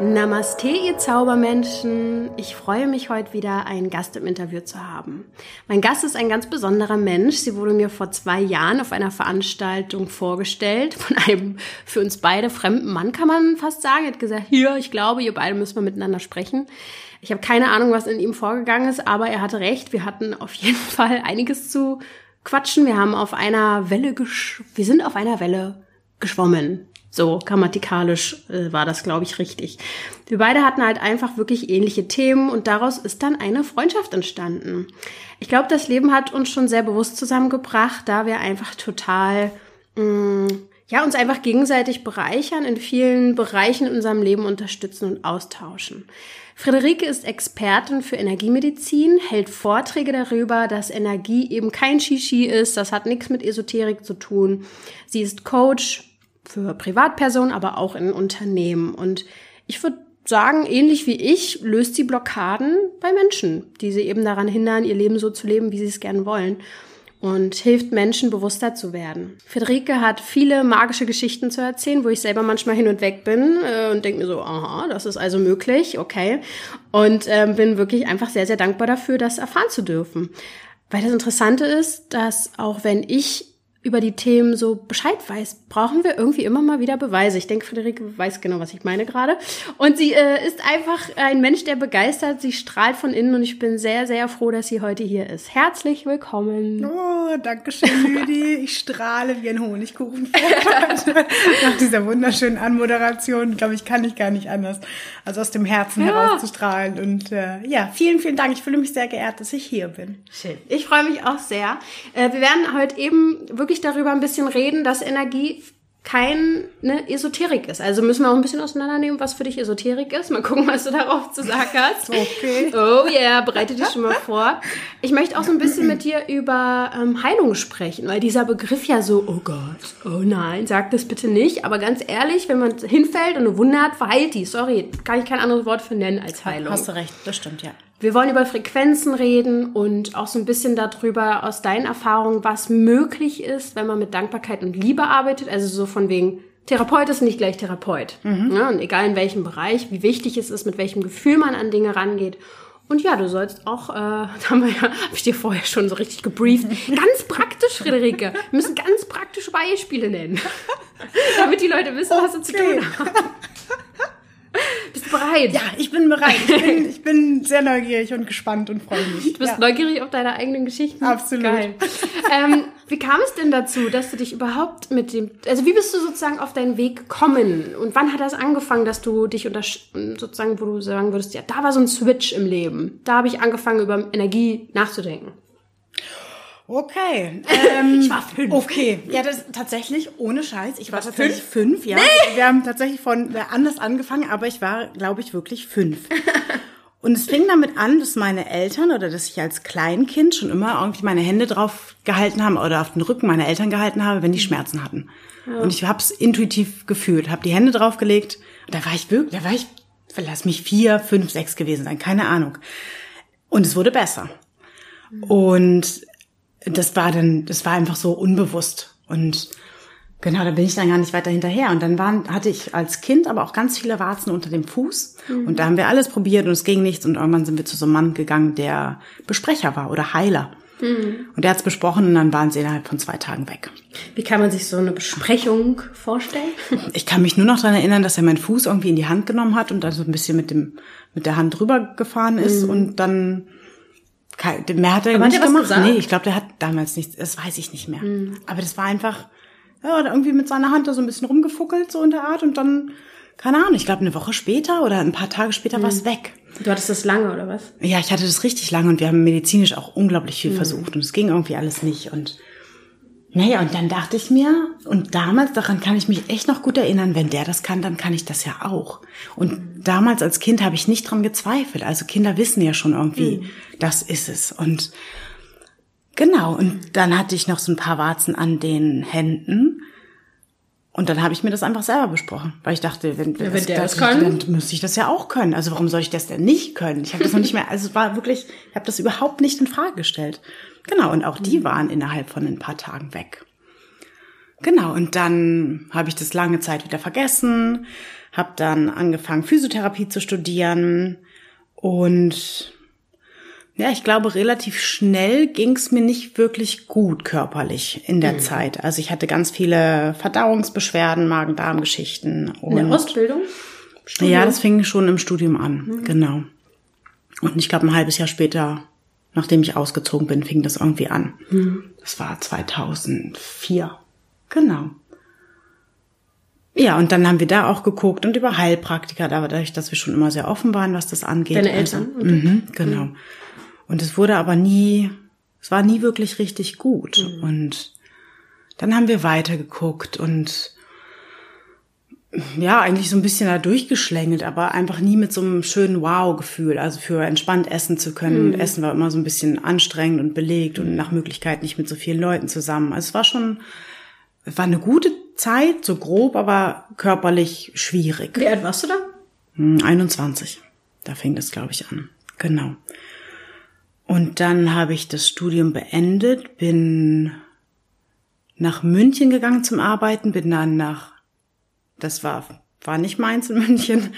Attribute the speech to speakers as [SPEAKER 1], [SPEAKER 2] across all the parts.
[SPEAKER 1] Namaste, ihr Zaubermenschen. Ich freue mich heute wieder, einen Gast im Interview zu haben. Mein Gast ist ein ganz besonderer Mensch. Sie wurde mir vor zwei Jahren auf einer Veranstaltung vorgestellt von einem für uns beide fremden Mann, kann man fast sagen. Er hat gesagt, hier, ich glaube, ihr beide müssen mal miteinander sprechen. Ich habe keine Ahnung, was in ihm vorgegangen ist, aber er hatte recht. Wir hatten auf jeden Fall einiges zu quatschen. Wir haben auf einer Welle gesch wir sind auf einer Welle geschwommen. So grammatikalisch äh, war das, glaube ich, richtig. Wir beide hatten halt einfach wirklich ähnliche Themen und daraus ist dann eine Freundschaft entstanden. Ich glaube, das Leben hat uns schon sehr bewusst zusammengebracht, da wir einfach total, mh, mm, ja, uns einfach gegenseitig bereichern, in vielen Bereichen in unserem Leben unterstützen und austauschen. Friederike ist Expertin für Energiemedizin, hält Vorträge darüber, dass Energie eben kein Shishi ist, das hat nichts mit Esoterik zu tun. Sie ist Coach, für Privatpersonen, aber auch in Unternehmen. Und ich würde sagen, ähnlich wie ich, löst sie Blockaden bei Menschen, die sie eben daran hindern, ihr Leben so zu leben, wie sie es gerne wollen. Und hilft Menschen, bewusster zu werden. Friederike hat viele magische Geschichten zu erzählen, wo ich selber manchmal hin und weg bin äh, und denke mir so, aha, das ist also möglich, okay. Und ähm, bin wirklich einfach sehr, sehr dankbar dafür, das erfahren zu dürfen. Weil das Interessante ist, dass auch wenn ich über die Themen so Bescheid weiß, brauchen wir irgendwie immer mal wieder Beweise. Ich denke, Friederike weiß genau, was ich meine gerade. Und sie äh, ist einfach ein Mensch, der begeistert. Sie strahlt von innen und ich bin sehr, sehr froh, dass sie heute hier ist. Herzlich willkommen.
[SPEAKER 2] Oh, danke schön, Lüdi. Ich strahle wie ein Honigkuchen. Nach dieser wunderschönen Anmoderation, glaube ich, kann ich gar nicht anders, als aus dem Herzen ja. herauszustrahlen. Und äh, ja, vielen, vielen Dank. Ich fühle mich sehr geehrt, dass ich hier bin.
[SPEAKER 1] Schön. Ich freue mich auch sehr. Äh, wir werden heute eben wirklich wirklich darüber ein bisschen reden, dass Energie kein ne, Esoterik ist. Also müssen wir auch ein bisschen auseinandernehmen, was für dich Esoterik ist. Mal gucken, was du darauf zu sagen hast.
[SPEAKER 2] Okay.
[SPEAKER 1] Oh yeah, bereite dich schon mal vor. Ich möchte auch so ein bisschen mit dir über ähm, Heilung sprechen, weil dieser Begriff ja so, oh Gott, oh nein, sag das bitte nicht. Aber ganz ehrlich, wenn man hinfällt und eine Wunde hat, verheilt die. Sorry, kann ich kein anderes Wort für nennen als Heilung.
[SPEAKER 2] Hast du recht, das stimmt, ja.
[SPEAKER 1] Wir wollen über Frequenzen reden und auch so ein bisschen darüber aus deinen Erfahrungen, was möglich ist, wenn man mit Dankbarkeit und Liebe arbeitet. Also so von wegen, Therapeut ist nicht gleich Therapeut. Mhm. Ja, und egal in welchem Bereich, wie wichtig es ist, mit welchem Gefühl man an Dinge rangeht. Und ja, du sollst auch, äh, da haben wir ja, habe ich dir vorher schon so richtig gebrieft. Ganz praktisch, Friederike. Wir müssen ganz praktische Beispiele nennen. damit die Leute wissen, okay. was sie zu tun haben. Bist du bereit?
[SPEAKER 2] Ja, ich bin bereit. Ich bin, ich bin sehr neugierig und gespannt und freue mich.
[SPEAKER 1] Du bist
[SPEAKER 2] ja.
[SPEAKER 1] neugierig auf deine eigenen Geschichten?
[SPEAKER 2] Absolut.
[SPEAKER 1] Geil. ähm, wie kam es denn dazu, dass du dich überhaupt mit dem, also wie bist du sozusagen auf deinen Weg gekommen? Und wann hat das angefangen, dass du dich unter, sozusagen, wo du sagen würdest, ja, da war so ein Switch im Leben. Da habe ich angefangen, über Energie nachzudenken.
[SPEAKER 2] Okay.
[SPEAKER 1] Ähm, ich war fünf.
[SPEAKER 2] Okay. Ja, das tatsächlich ohne Scheiß. Ich war tatsächlich fünf, fünf ja. Nee. Wir haben tatsächlich von anders angefangen, aber ich war, glaube ich, wirklich fünf. Und es fing damit an, dass meine Eltern oder dass ich als Kleinkind schon immer irgendwie meine Hände drauf gehalten haben oder auf den Rücken meiner Eltern gehalten habe, wenn die Schmerzen hatten. Ja. Und ich habe es intuitiv gefühlt, habe die Hände draufgelegt. Und da war ich wirklich, da war ich, lass mich vier, fünf, sechs gewesen sein, keine Ahnung. Und es wurde besser. Und das war dann, das war einfach so unbewusst. Und genau, da bin ich dann gar nicht weiter hinterher. Und dann waren, hatte ich als Kind aber auch ganz viele Warzen unter dem Fuß. Mhm. Und da haben wir alles probiert und es ging nichts. Und irgendwann sind wir zu so einem Mann gegangen, der Besprecher war oder Heiler. Mhm. Und der hat es besprochen und dann waren sie innerhalb von zwei Tagen weg.
[SPEAKER 1] Wie kann man sich so eine Besprechung vorstellen?
[SPEAKER 2] Ich kann mich nur noch daran erinnern, dass er meinen Fuß irgendwie in die Hand genommen hat und dann so ein bisschen mit dem mit der Hand drüber gefahren ist mhm. und dann Mehr hat er Aber nicht hat er gemacht. Gesagt? Nee, ich glaube, der hat damals nichts, das weiß ich nicht mehr. Mhm. Aber das war einfach, ja, irgendwie mit seiner Hand da so ein bisschen rumgefuckelt, so in der Art, und dann, keine Ahnung, ich glaube, eine Woche später oder ein paar Tage später mhm. war es weg.
[SPEAKER 1] Du hattest das lange, oder was?
[SPEAKER 2] Ja, ich hatte das richtig lange und wir haben medizinisch auch unglaublich viel mhm. versucht und es ging irgendwie alles nicht und naja, und dann dachte ich mir, und damals, daran kann ich mich echt noch gut erinnern, wenn der das kann, dann kann ich das ja auch. Und damals als Kind habe ich nicht dran gezweifelt. Also Kinder wissen ja schon irgendwie, mhm. das ist es. Und genau, und dann hatte ich noch so ein paar Warzen an den Händen. Und dann habe ich mir das einfach selber besprochen, weil ich dachte, wenn,
[SPEAKER 1] ja, wenn
[SPEAKER 2] das,
[SPEAKER 1] der
[SPEAKER 2] das,
[SPEAKER 1] kann,
[SPEAKER 2] dann müsste ich das ja auch können. Also warum soll ich das denn nicht können? Ich habe das noch nicht mehr, also es war wirklich, ich habe das überhaupt nicht in Frage gestellt. Genau, und auch die waren innerhalb von ein paar Tagen weg. Genau, und dann habe ich das lange Zeit wieder vergessen, habe dann angefangen, Physiotherapie zu studieren und ja, ich glaube, relativ schnell ging es mir nicht wirklich gut körperlich in der mhm. Zeit. Also ich hatte ganz viele Verdauungsbeschwerden, Magen-Darm-Geschichten.
[SPEAKER 1] In der Ausbildung?
[SPEAKER 2] Studium? Ja, das fing schon im Studium an, mhm. genau. Und ich glaube, ein halbes Jahr später, nachdem ich ausgezogen bin, fing das irgendwie an. Mhm. Das war 2004. Genau. Ja, und dann haben wir da auch geguckt und über Heilpraktiker, dadurch, dass wir schon immer sehr offen waren, was das angeht.
[SPEAKER 1] Deine Eltern?
[SPEAKER 2] Also, mh, genau. Mhm. Und es wurde aber nie, es war nie wirklich richtig gut. Mhm. Und dann haben wir weitergeguckt und ja, eigentlich so ein bisschen da durchgeschlängelt, aber einfach nie mit so einem schönen Wow-Gefühl. Also für entspannt essen zu können. Mhm. Essen war immer so ein bisschen anstrengend und belegt und nach Möglichkeit nicht mit so vielen Leuten zusammen. Also es war schon, es war eine gute Zeit, so grob, aber körperlich schwierig.
[SPEAKER 1] Wie alt warst du da?
[SPEAKER 2] 21. Hm, da fing das, glaube ich, an. Genau. Und dann habe ich das Studium beendet, bin nach München gegangen zum Arbeiten, bin dann nach, das war, war nicht meins in München.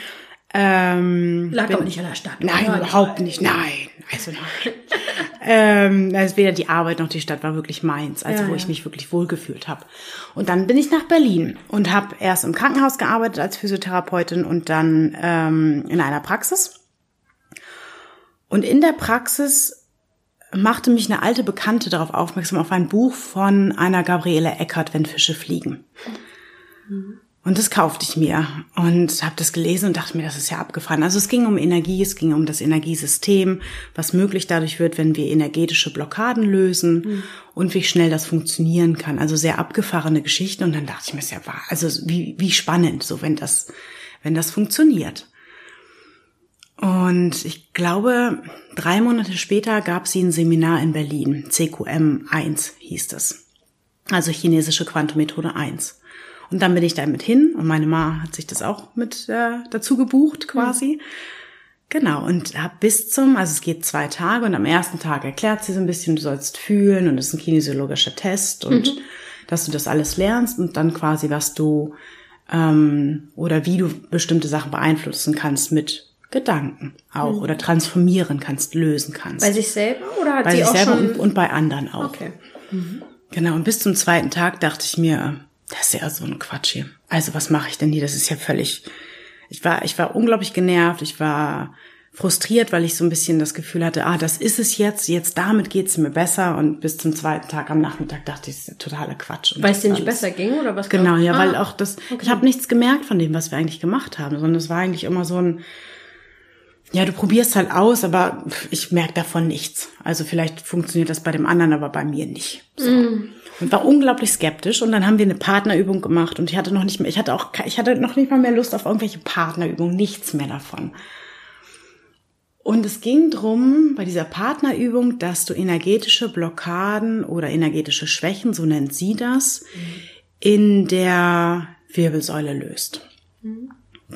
[SPEAKER 1] Ähm, Lag bin, aber nicht an der Stadt.
[SPEAKER 2] Nein, oder? überhaupt nicht, nein. Also nein. ähm, also weder die Arbeit noch die Stadt war wirklich meins, also ja, wo ja. ich mich wirklich wohlgefühlt habe. Und dann bin ich nach Berlin und habe erst im Krankenhaus gearbeitet als Physiotherapeutin und dann ähm, in einer Praxis. Und in der Praxis machte mich eine alte Bekannte darauf aufmerksam, auf ein Buch von einer Gabriele Eckert, Wenn Fische fliegen. Und das kaufte ich mir und habe das gelesen und dachte mir, das ist ja abgefahren. Also es ging um Energie, es ging um das Energiesystem, was möglich dadurch wird, wenn wir energetische Blockaden lösen mhm. und wie schnell das funktionieren kann. Also sehr abgefahrene Geschichten und dann dachte ich mir, es ist ja wahr. Also wie, wie spannend, so wenn das, wenn das funktioniert. Und ich glaube, drei Monate später gab sie ein Seminar in Berlin. CQM 1 hieß es. Also chinesische Quantummethode 1. Und dann bin ich da mit hin und meine Ma hat sich das auch mit äh, dazu gebucht quasi. Mhm. Genau, und hab bis zum, also es geht zwei Tage und am ersten Tag erklärt sie so ein bisschen, du sollst fühlen und es ist ein kinesiologischer Test und mhm. dass du das alles lernst und dann quasi, was du ähm, oder wie du bestimmte Sachen beeinflussen kannst mit Gedanken auch mhm. oder transformieren kannst, lösen kannst.
[SPEAKER 1] Bei sich selber oder hat
[SPEAKER 2] bei
[SPEAKER 1] sie
[SPEAKER 2] sich
[SPEAKER 1] auch
[SPEAKER 2] selber
[SPEAKER 1] schon
[SPEAKER 2] und, und bei anderen auch.
[SPEAKER 1] Okay. Mhm.
[SPEAKER 2] Genau, und bis zum zweiten Tag dachte ich mir, das ist ja so ein Quatsch hier. Also was mache ich denn hier? Das ist ja völlig. Ich war, ich war unglaublich genervt, ich war frustriert, weil ich so ein bisschen das Gefühl hatte, ah, das ist es jetzt, jetzt damit geht's mir besser. Und bis zum zweiten Tag am Nachmittag dachte ich, das ist ja totaler Quatsch.
[SPEAKER 1] Weil es dir nicht besser ging oder was?
[SPEAKER 2] Genau, ja, ah, weil auch das, okay. ich habe nichts gemerkt von dem, was wir eigentlich gemacht haben, sondern es war eigentlich immer so ein, ja, du probierst halt aus, aber ich merke davon nichts. Also vielleicht funktioniert das bei dem anderen, aber bei mir nicht. So. Mm. Und war unglaublich skeptisch. Und dann haben wir eine Partnerübung gemacht und ich hatte noch nicht mehr, ich hatte auch, ich hatte noch nicht mal mehr Lust auf irgendwelche Partnerübungen, nichts mehr davon. Und es ging drum bei dieser Partnerübung, dass du energetische Blockaden oder energetische Schwächen, so nennt sie das, mm. in der Wirbelsäule löst. Mm.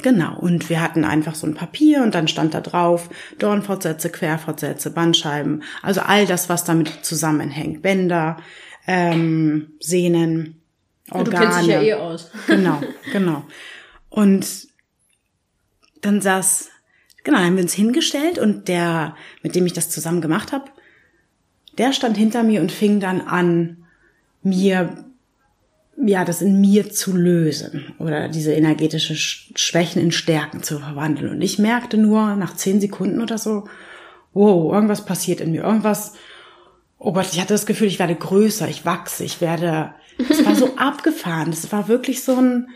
[SPEAKER 2] Genau, und wir hatten einfach so ein Papier und dann stand da drauf Dornfortsätze, Querfortsätze, Bandscheiben, also all das, was damit zusammenhängt. Bänder, ähm, Sehnen, Organe.
[SPEAKER 1] du kennst dich ja eh aus.
[SPEAKER 2] Genau, genau. Und dann saß, genau, dann haben wir uns hingestellt und der, mit dem ich das zusammen gemacht habe, der stand hinter mir und fing dann an, mir ja, das in mir zu lösen oder diese energetische Schwächen in Stärken zu verwandeln. Und ich merkte nur nach zehn Sekunden oder so, wow, irgendwas passiert in mir, irgendwas, oh Gott, ich hatte das Gefühl, ich werde größer, ich wachse, ich werde, es war so abgefahren, es war wirklich so ein,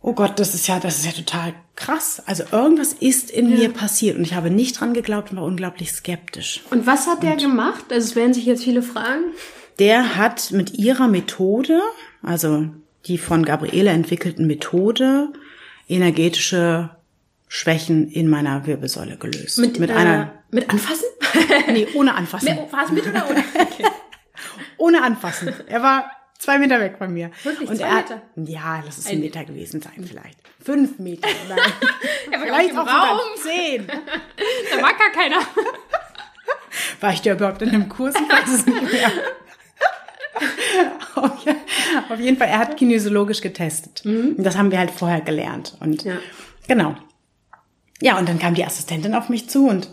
[SPEAKER 2] oh Gott, das ist ja, das ist ja total krass. Also irgendwas ist in ja. mir passiert und ich habe nicht dran geglaubt und war unglaublich skeptisch.
[SPEAKER 1] Und was hat der und gemacht? Also es werden sich jetzt viele fragen
[SPEAKER 2] der hat mit ihrer Methode, also die von Gabriele entwickelten Methode, energetische Schwächen in meiner Wirbelsäule gelöst.
[SPEAKER 1] Mit, mit äh, einer mit Anfassen?
[SPEAKER 2] nee, ohne Anfassen.
[SPEAKER 1] War es mit oder ohne? Okay.
[SPEAKER 2] ohne Anfassen. Er war zwei Meter weg von mir.
[SPEAKER 1] Wirklich,
[SPEAKER 2] und
[SPEAKER 1] zwei
[SPEAKER 2] er
[SPEAKER 1] Meter?
[SPEAKER 2] Ja, lass es ein, Meter gewesen sein, vielleicht. Fünf Meter. Nein.
[SPEAKER 1] Er war
[SPEAKER 2] vielleicht auch
[SPEAKER 1] Raum.
[SPEAKER 2] zehn.
[SPEAKER 1] Da war gar keiner.
[SPEAKER 2] War ich da überhaupt in einem Kurs? Ich weiß es nicht mehr. auf, je- auf jeden Fall, er hat kinesiologisch getestet. Und Das haben wir halt vorher gelernt. Und
[SPEAKER 1] Ja.
[SPEAKER 2] genau. Ja, und dann kam die Assistentin auf mich zu und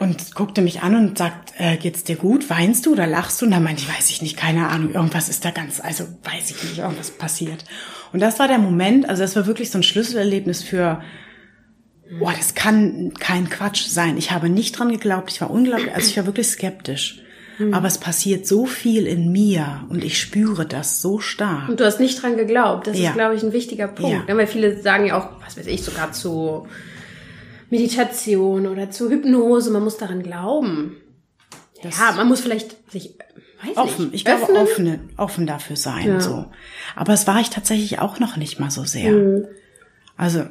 [SPEAKER 2] und guckte mich an und sagt, äh, geht's dir gut? Weinst du oder lachst du? Und dann meinte ich, weiß ich nicht, keine Ahnung, irgendwas ist da ganz, also weiß ich nicht, irgendwas passiert. Und das war der Moment, also das war wirklich so ein Schlüsselerlebnis für, boah, das kann kein Quatsch sein. Ich habe nicht dran geglaubt, ich war unglaublich, also ich war wirklich skeptisch. Aber es passiert so viel in mir und ich spüre das so stark.
[SPEAKER 1] Und du hast nicht dran geglaubt. Das
[SPEAKER 2] Ja.
[SPEAKER 1] ist, glaube ich, ein wichtiger Punkt.
[SPEAKER 2] Ja.
[SPEAKER 1] Weil viele sagen ja auch, was weiß ich, sogar zu Meditation oder zu Hypnose. Man muss daran glauben. ja, man muss vielleicht sich, weiß
[SPEAKER 2] offen,
[SPEAKER 1] nicht,
[SPEAKER 2] ich glaube
[SPEAKER 1] öffnen.
[SPEAKER 2] offen, offen dafür sein,
[SPEAKER 1] Ja.
[SPEAKER 2] so. Aber es war ich tatsächlich auch noch nicht mal so sehr.
[SPEAKER 1] Mhm.
[SPEAKER 2] Also,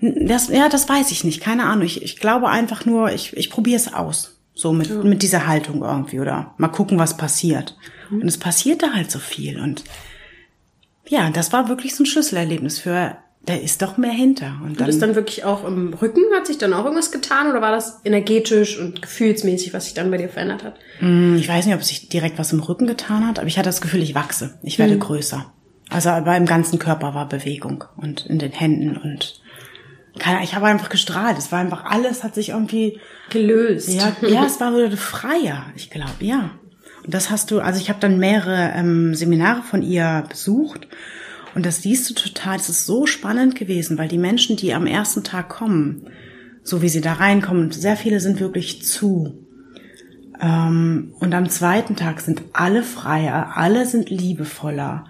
[SPEAKER 2] das, ja, das weiß ich nicht, keine Ahnung. Ich, ich glaube einfach nur, ich, ich probiere es aus. So mit, mit dieser Haltung irgendwie oder mal gucken, was passiert.
[SPEAKER 1] Mhm.
[SPEAKER 2] Und es passierte halt so viel und ja, das war wirklich so ein Schlüsselerlebnis für, da ist doch mehr hinter. Und
[SPEAKER 1] Und
[SPEAKER 2] dann,
[SPEAKER 1] ist dann wirklich auch im Rücken, hat sich dann auch irgendwas getan oder war das energetisch und gefühlsmäßig, was sich dann bei dir verändert hat?
[SPEAKER 2] Hm, Ich weiß nicht, ob sich direkt was im Rücken getan hat, aber ich hatte das Gefühl, ich wachse. Ich werde größer. Also aber im ganzen Körper war Bewegung und in den Händen und ich habe einfach gestrahlt. Es war einfach alles hat sich irgendwie
[SPEAKER 1] Gelöst.
[SPEAKER 2] ja, ja, es war wieder freier, ich glaube, ja. Und das hast du, also ich habe dann mehrere ähm, Seminare von ihr besucht und das siehst du total, das ist so spannend gewesen, weil die Menschen, die am ersten Tag kommen, so wie sie da reinkommen, sehr viele sind wirklich zu. Ähm, und am zweiten Tag sind alle freier, alle sind liebevoller,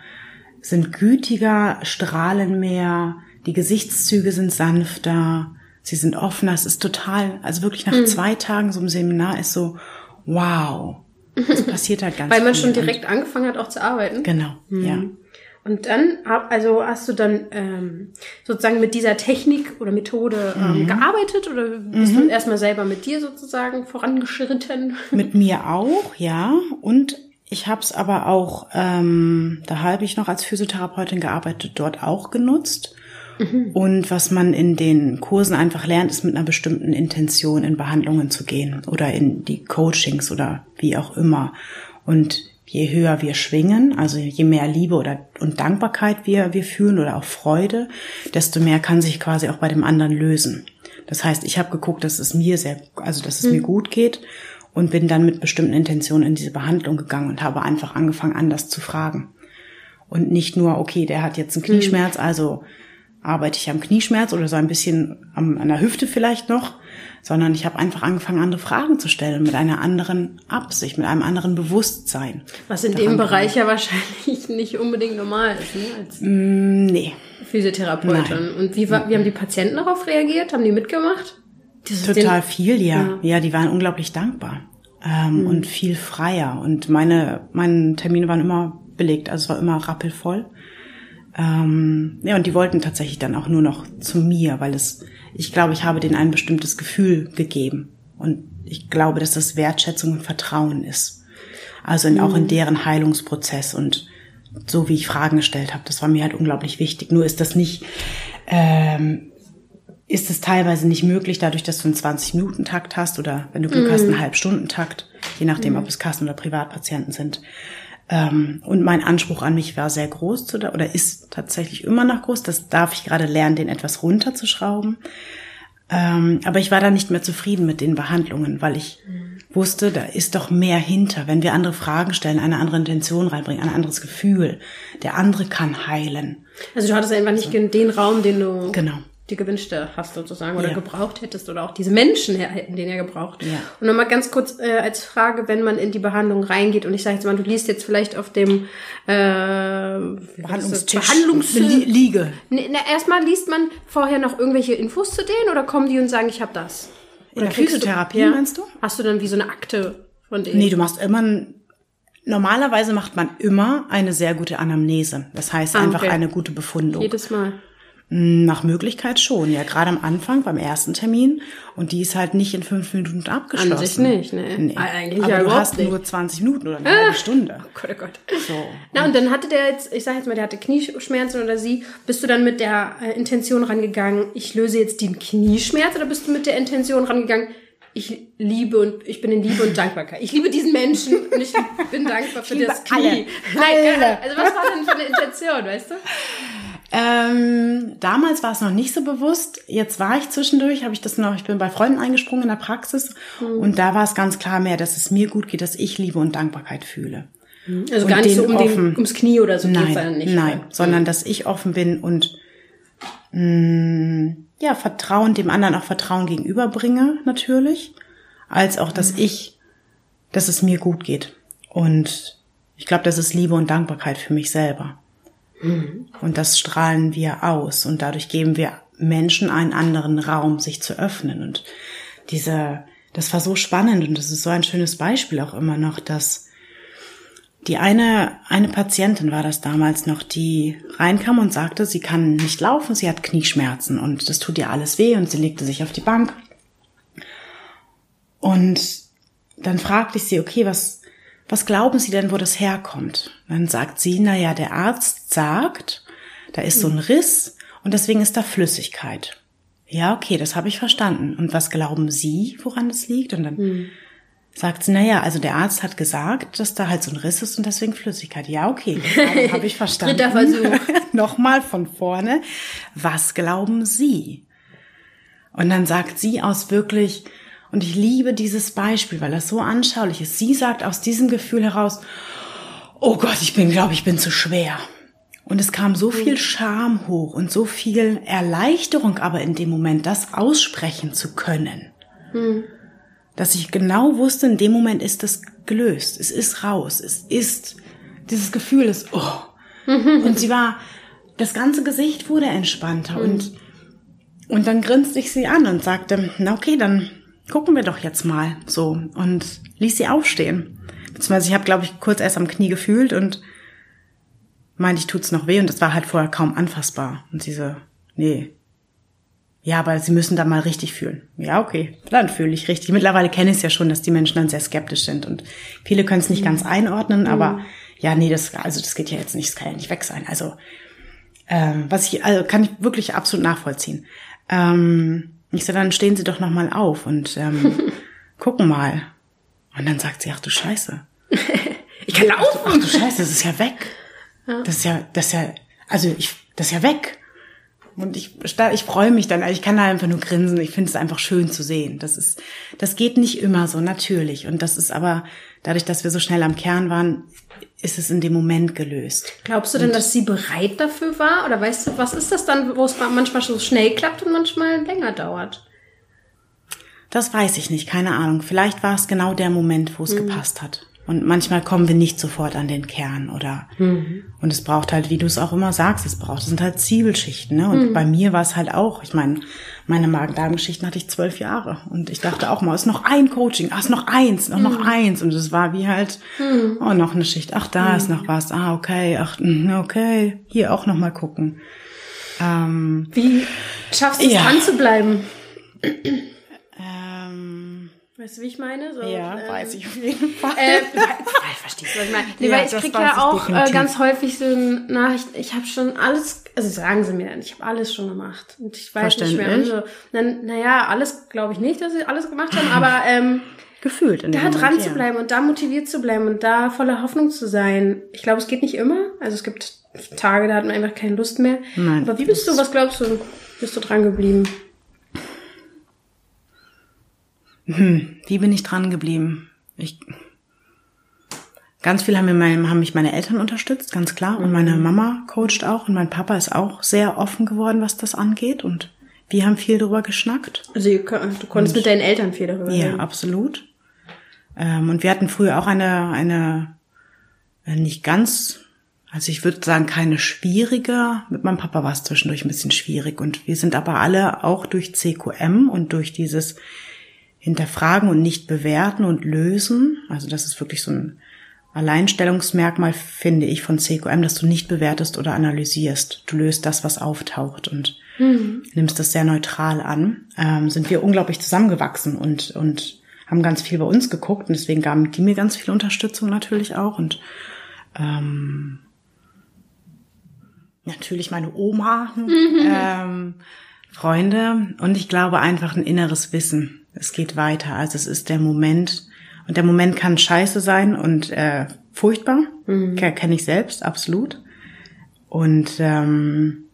[SPEAKER 2] sind gütiger, strahlen mehr, die Gesichtszüge sind sanfter, sie sind offener. Es ist total, also wirklich nach zwei Tagen so einem Seminar ist so, wow, es passiert halt ganz
[SPEAKER 1] Weil man
[SPEAKER 2] viel.
[SPEAKER 1] schon direkt angefangen hat, auch zu arbeiten.
[SPEAKER 2] Und, genau, ja.
[SPEAKER 1] Und dann, also hast du dann ähm, sozusagen mit dieser Technik oder Methode
[SPEAKER 2] Mhm.
[SPEAKER 1] ähm, gearbeitet oder bist du erstmal selber mit dir sozusagen vorangeschritten?
[SPEAKER 2] Mit mir auch, ja. Und ich habe es aber auch, ähm, da habe ich noch als Physiotherapeutin gearbeitet, dort auch genutzt. Und was man in den Kursen einfach lernt, ist mit einer bestimmten Intention in Behandlungen zu gehen oder in die Coachings oder wie auch immer. Und je höher wir schwingen, also je mehr Liebe oder und Dankbarkeit wir wir fühlen oder auch Freude, desto mehr kann sich quasi auch bei dem anderen lösen. Das heißt, ich habe geguckt, dass es mir sehr, also dass es mir gut geht und bin dann mit bestimmten Intentionen in diese Behandlung gegangen und habe einfach angefangen, anders zu fragen. Und nicht nur, okay, der hat jetzt einen Knieschmerz, also arbeite ich am Knieschmerz oder so ein bisschen am, an der Hüfte vielleicht noch, sondern ich habe einfach angefangen, andere Fragen zu stellen mit einer anderen Absicht, mit einem anderen Bewusstsein.
[SPEAKER 1] Was in dem Bereich ja wahrscheinlich nicht unbedingt normal ist, ne? als
[SPEAKER 2] Mm, Nee,
[SPEAKER 1] Physiotherapeutin. Und wie, wie haben die Patienten darauf reagiert? Haben die mitgemacht? Dieses
[SPEAKER 2] Total viel, ja.
[SPEAKER 1] Ja.
[SPEAKER 2] ja. die waren unglaublich dankbar ähm, und viel freier. Und meine, meine Termine waren immer belegt, also es war immer rappelvoll. Ähm, ja, und die wollten tatsächlich dann auch nur noch zu mir, weil es, ich glaube, ich habe denen ein bestimmtes Gefühl gegeben. Und ich glaube, dass das Wertschätzung und Vertrauen ist. Also in, auch in deren Heilungsprozess und so wie ich Fragen gestellt habe, das war mir halt unglaublich wichtig. Nur ist das nicht, ähm, ist es teilweise nicht möglich, dadurch, dass du einen 20-Minuten-Takt hast oder wenn du Glück hast, einen Halbstundentakt, je nachdem, ob es Kassen- oder Privatpatienten sind. Ähm, und mein Anspruch an mich war sehr groß zu, oder ist tatsächlich immer noch groß. Das darf ich gerade lernen, den etwas runterzuschrauben. Ähm, aber ich war da nicht mehr zufrieden mit den Behandlungen, weil ich wusste, da ist doch mehr hinter. Wenn wir andere Fragen stellen, eine andere Intention reinbringen, ein anderes Gefühl. Der andere kann heilen.
[SPEAKER 1] Also du hattest einfach nicht den Raum, den du
[SPEAKER 2] Genau.
[SPEAKER 1] Dir gewünscht hast sozusagen oder
[SPEAKER 2] Ja.
[SPEAKER 1] gebraucht hättest oder auch diese Menschen hätten den ja gebraucht.
[SPEAKER 2] Ja.
[SPEAKER 1] Und nochmal ganz kurz äh, als Frage, wenn man in die Behandlung reingeht und ich sage jetzt mal, du liest jetzt vielleicht auf dem äh,
[SPEAKER 2] Behandlungstisch.
[SPEAKER 1] Behandlungs
[SPEAKER 2] Li- Liege.
[SPEAKER 1] Nee, na, erstmal liest man vorher noch irgendwelche Infos zu denen oder kommen die und sagen, ich habe das?
[SPEAKER 2] In der Physiotherapie, meinst du?
[SPEAKER 1] Hast du dann wie so eine Akte von denen?
[SPEAKER 2] Nee, du machst immer, ein- normalerweise macht man immer eine sehr gute Anamnese. Das heißt
[SPEAKER 1] Ah,
[SPEAKER 2] einfach
[SPEAKER 1] okay.
[SPEAKER 2] eine gute Befundung.
[SPEAKER 1] Jedes Mal.
[SPEAKER 2] Nach Möglichkeit schon, ja, gerade am Anfang beim ersten Termin. Und die ist halt nicht in fünf Minuten abgeschlossen.
[SPEAKER 1] An sich nicht, ne?
[SPEAKER 2] Nee.
[SPEAKER 1] Eigentlich
[SPEAKER 2] Aber
[SPEAKER 1] ja
[SPEAKER 2] du hast
[SPEAKER 1] nicht.
[SPEAKER 2] nur 20 Minuten oder eine halbe Stunde.
[SPEAKER 1] Oh Gott, oh Gott.
[SPEAKER 2] So.
[SPEAKER 1] Na, und dann hatte der jetzt, ich sag jetzt mal, der hatte Knieschmerzen oder sie. Bist du dann mit der äh, Intention rangegangen, ich löse jetzt den Knieschmerz oder bist du mit der Intention rangegangen, ich liebe und ich bin in Liebe und Dankbarkeit. Ich liebe diesen Menschen und ich bin dankbar für das
[SPEAKER 2] alle.
[SPEAKER 1] Knie. Nein,
[SPEAKER 2] Alle.
[SPEAKER 1] also was war denn für eine Intention, weißt du?
[SPEAKER 2] Ähm, damals war es noch nicht so bewusst. Jetzt war ich zwischendurch, habe ich das noch, ich bin bei Freunden eingesprungen in der Praxis und da war es ganz klar mehr, dass es mir gut geht, dass ich Liebe und Dankbarkeit fühle.
[SPEAKER 1] Also
[SPEAKER 2] Und
[SPEAKER 1] gar nicht so
[SPEAKER 2] den
[SPEAKER 1] um den,
[SPEAKER 2] offen.
[SPEAKER 1] ums Knie oder so
[SPEAKER 2] Nein,
[SPEAKER 1] nicht.
[SPEAKER 2] nein, sondern dass ich offen bin und mh, ja Vertrauen dem anderen auch Vertrauen gegenüberbringe natürlich, als auch dass ich, dass es mir gut geht und ich glaube, das ist Liebe und Dankbarkeit für mich selber. Und das strahlen wir aus und dadurch geben wir Menschen einen anderen Raum, sich zu öffnen. Und diese, das war so spannend und das ist so ein schönes Beispiel auch immer noch, dass die eine, eine Patientin war das damals noch, die reinkam und sagte, sie kann nicht laufen, sie hat Knieschmerzen und das tut ihr alles weh und sie legte sich auf die Bank. Und dann fragte ich sie, okay, was, was glauben Sie denn, wo das herkommt? Dann sagt sie, na ja, der Arzt sagt, da ist so ein Riss und deswegen ist da Flüssigkeit. Ja, okay, das habe ich verstanden. Und was glauben Sie, woran das liegt? Und dann sagt sie, na ja, also der Arzt hat gesagt, dass da halt so ein Riss ist und deswegen Flüssigkeit. Ja, okay, habe hab ich verstanden.
[SPEAKER 1] Dritter Versuch.
[SPEAKER 2] Nochmal von vorne. Was glauben Sie? Und dann sagt sie aus wirklich, und ich liebe dieses Beispiel, weil das so anschaulich ist. Sie sagt aus diesem Gefühl heraus, oh Gott, ich bin, glaube ich, bin zu schwer. Und es kam so viel Scham hoch und so viel Erleichterung aber in dem Moment, das aussprechen zu können. Dass ich genau wusste, in dem Moment ist das gelöst. Es ist raus. Es ist, dieses Gefühl ist, oh. Und sie war, das ganze Gesicht wurde entspannter und, und dann grinste ich sie an und sagte, na okay, dann gucken wir doch jetzt mal so und ließ sie aufstehen. Beziehungsweise ich habe, glaube ich, kurz erst am Knie gefühlt und meinte, ich tut's noch weh und das war halt vorher kaum anfassbar. Und sie so, nee. Ja, aber sie müssen da mal richtig fühlen. Ja, okay, dann fühle ich richtig. Mittlerweile kenne ich es ja schon, dass die Menschen dann sehr skeptisch sind und viele können es nicht ganz einordnen, aber ja, nee, das, also das geht ja jetzt nicht, das kann ja nicht weg sein. Also, ähm, was ich, also kann ich wirklich absolut nachvollziehen. Ähm, ich so, dann stehen Sie doch noch mal auf und ähm, gucken mal. Und dann sagt sie, ach du Scheiße.
[SPEAKER 1] Ich kann laufen.
[SPEAKER 2] Ach du Scheiße, das ist ja weg. Das ist ja, das ist ja, also ich, das ist ja weg. Und ich, ich freue mich dann, also ich kann da einfach nur grinsen. Ich finde es einfach schön zu sehen. Das ist, das geht nicht immer so natürlich. Und das ist aber, dadurch, dass wir so schnell am Kern waren, ist es in dem Moment gelöst.
[SPEAKER 1] Glaubst du denn, dass sie bereit dafür war? Oder weißt du, was ist das dann, wo es manchmal so schnell klappt und manchmal länger dauert?
[SPEAKER 2] Das weiß ich nicht, keine Ahnung. Vielleicht war es genau der Moment, wo es gepasst hat. Und manchmal kommen wir nicht sofort an den Kern oder? Und es braucht halt, wie du es auch immer sagst, es braucht, es sind halt Zwiebelschichten, ne? Und bei mir war es halt auch, ich meine, meine Magen-Darm-Geschichten hatte ich zwölf Jahre. Und ich dachte auch mal, es ist noch ein Coaching, es ist noch eins, noch noch eins. Und es war wie halt, oh, noch eine Schicht, ach, da ist noch was, ah, okay, ach, mm, okay, hier auch noch mal gucken. Ähm,
[SPEAKER 1] Wie schaffst du es
[SPEAKER 2] Ja.
[SPEAKER 1] dran zu bleiben?
[SPEAKER 2] Ähm,
[SPEAKER 1] Weißt du, wie ich meine? So,
[SPEAKER 2] ja,
[SPEAKER 1] äh,
[SPEAKER 2] weiß ich auf jeden Fall.
[SPEAKER 1] Äh, verstehst du, was ich meine? Nee,
[SPEAKER 2] Ja,
[SPEAKER 1] weil ich
[SPEAKER 2] das
[SPEAKER 1] krieg
[SPEAKER 2] weiß
[SPEAKER 1] ja auch äh,
[SPEAKER 2] definitiv.
[SPEAKER 1] ganz häufig so Nachrichten, ich habe schon alles, also sagen sie mir dann, ich habe alles schon gemacht. Und ich weiß nicht mehr.
[SPEAKER 2] Verständlich.
[SPEAKER 1] Also, dann, naja, alles glaube ich nicht, dass sie alles gemacht haben, aber ähm,
[SPEAKER 2] Gefühlt in
[SPEAKER 1] da
[SPEAKER 2] Moment,
[SPEAKER 1] dran
[SPEAKER 2] ja.
[SPEAKER 1] zu bleiben und da motiviert zu bleiben und da voller Hoffnung zu sein. Ich glaube, es geht nicht immer. Also es gibt Tage, da hat man einfach keine Lust mehr.
[SPEAKER 2] Nein,
[SPEAKER 1] aber wie bist du, was glaubst du, bist du dran geblieben?
[SPEAKER 2] Wie bin ich dran geblieben? Ich, ganz viel haben, mir meine, haben mich meine Eltern unterstützt, ganz klar. Und meine Mama coacht auch und mein Papa ist auch sehr offen geworden, was das angeht. Und wir haben viel drüber geschnackt.
[SPEAKER 1] Also du konntest mit deinen Eltern viel darüber
[SPEAKER 2] Ja,
[SPEAKER 1] reden.
[SPEAKER 2] absolut. Ähm, und wir hatten früher auch eine, eine, äh, nicht ganz, also ich würde sagen, keine schwierige. Mit meinem Papa war es zwischendurch ein bisschen schwierig. Und wir sind aber alle auch durch CQM und durch dieses Hinterfragen und nicht bewerten und lösen. Also das ist wirklich so ein Alleinstellungsmerkmal, finde ich, von CQM, dass du nicht bewertest oder analysierst. Du löst das, was auftaucht und mhm. nimmst das sehr neutral an. Ähm, sind wir unglaublich zusammengewachsen und, und haben ganz viel bei uns geguckt und deswegen gaben die mir ganz viel Unterstützung natürlich auch und ähm, natürlich meine Oma, mhm. ähm, Freunde und ich glaube einfach ein inneres Wissen. Es geht weiter. Also es ist der Moment, und der Moment kann scheiße sein und äh, furchtbar. Mhm. Kenne ich selbst, absolut. Und ähm,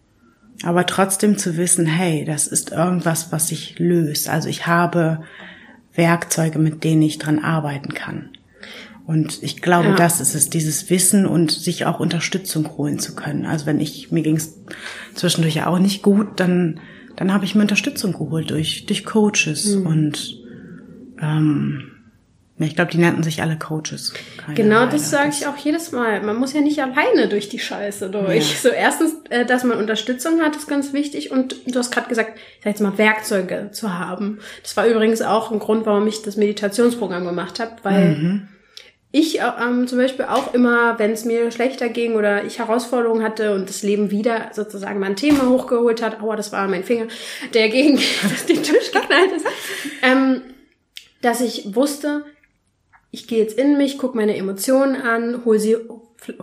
[SPEAKER 2] aber trotzdem zu wissen, hey, das ist irgendwas, was sich löst. Also ich habe Werkzeuge, mit denen ich dran arbeiten kann. Und ich glaube, ja. das ist es, dieses Wissen und sich auch Unterstützung holen zu können. Also wenn ich, mir ging es zwischendurch ja auch nicht gut, dann, dann habe ich mir Unterstützung geholt durch, durch Coaches mhm. und ähm, ich glaube, die nannten sich alle Coaches.
[SPEAKER 1] Keine genau, das sage ich auch jedes Mal. Man muss ja nicht alleine durch die Scheiße durch. Ja. So erstens, äh, dass man Unterstützung hat, ist ganz wichtig. Und du hast gerade gesagt, ich sag jetzt mal Werkzeuge zu haben. Das war übrigens auch ein Grund, warum ich das Meditationsprogramm gemacht habe, weil mhm. Ich ähm, zum Beispiel auch immer, wenn es mir schlechter ging oder ich Herausforderungen hatte und das Leben wieder sozusagen mein Thema hochgeholt hat, aua, das war mein Finger, der gegen den Tisch geknallt ist, ähm, dass ich wusste, ich gehe jetzt in mich, gucke meine Emotionen an, hol sie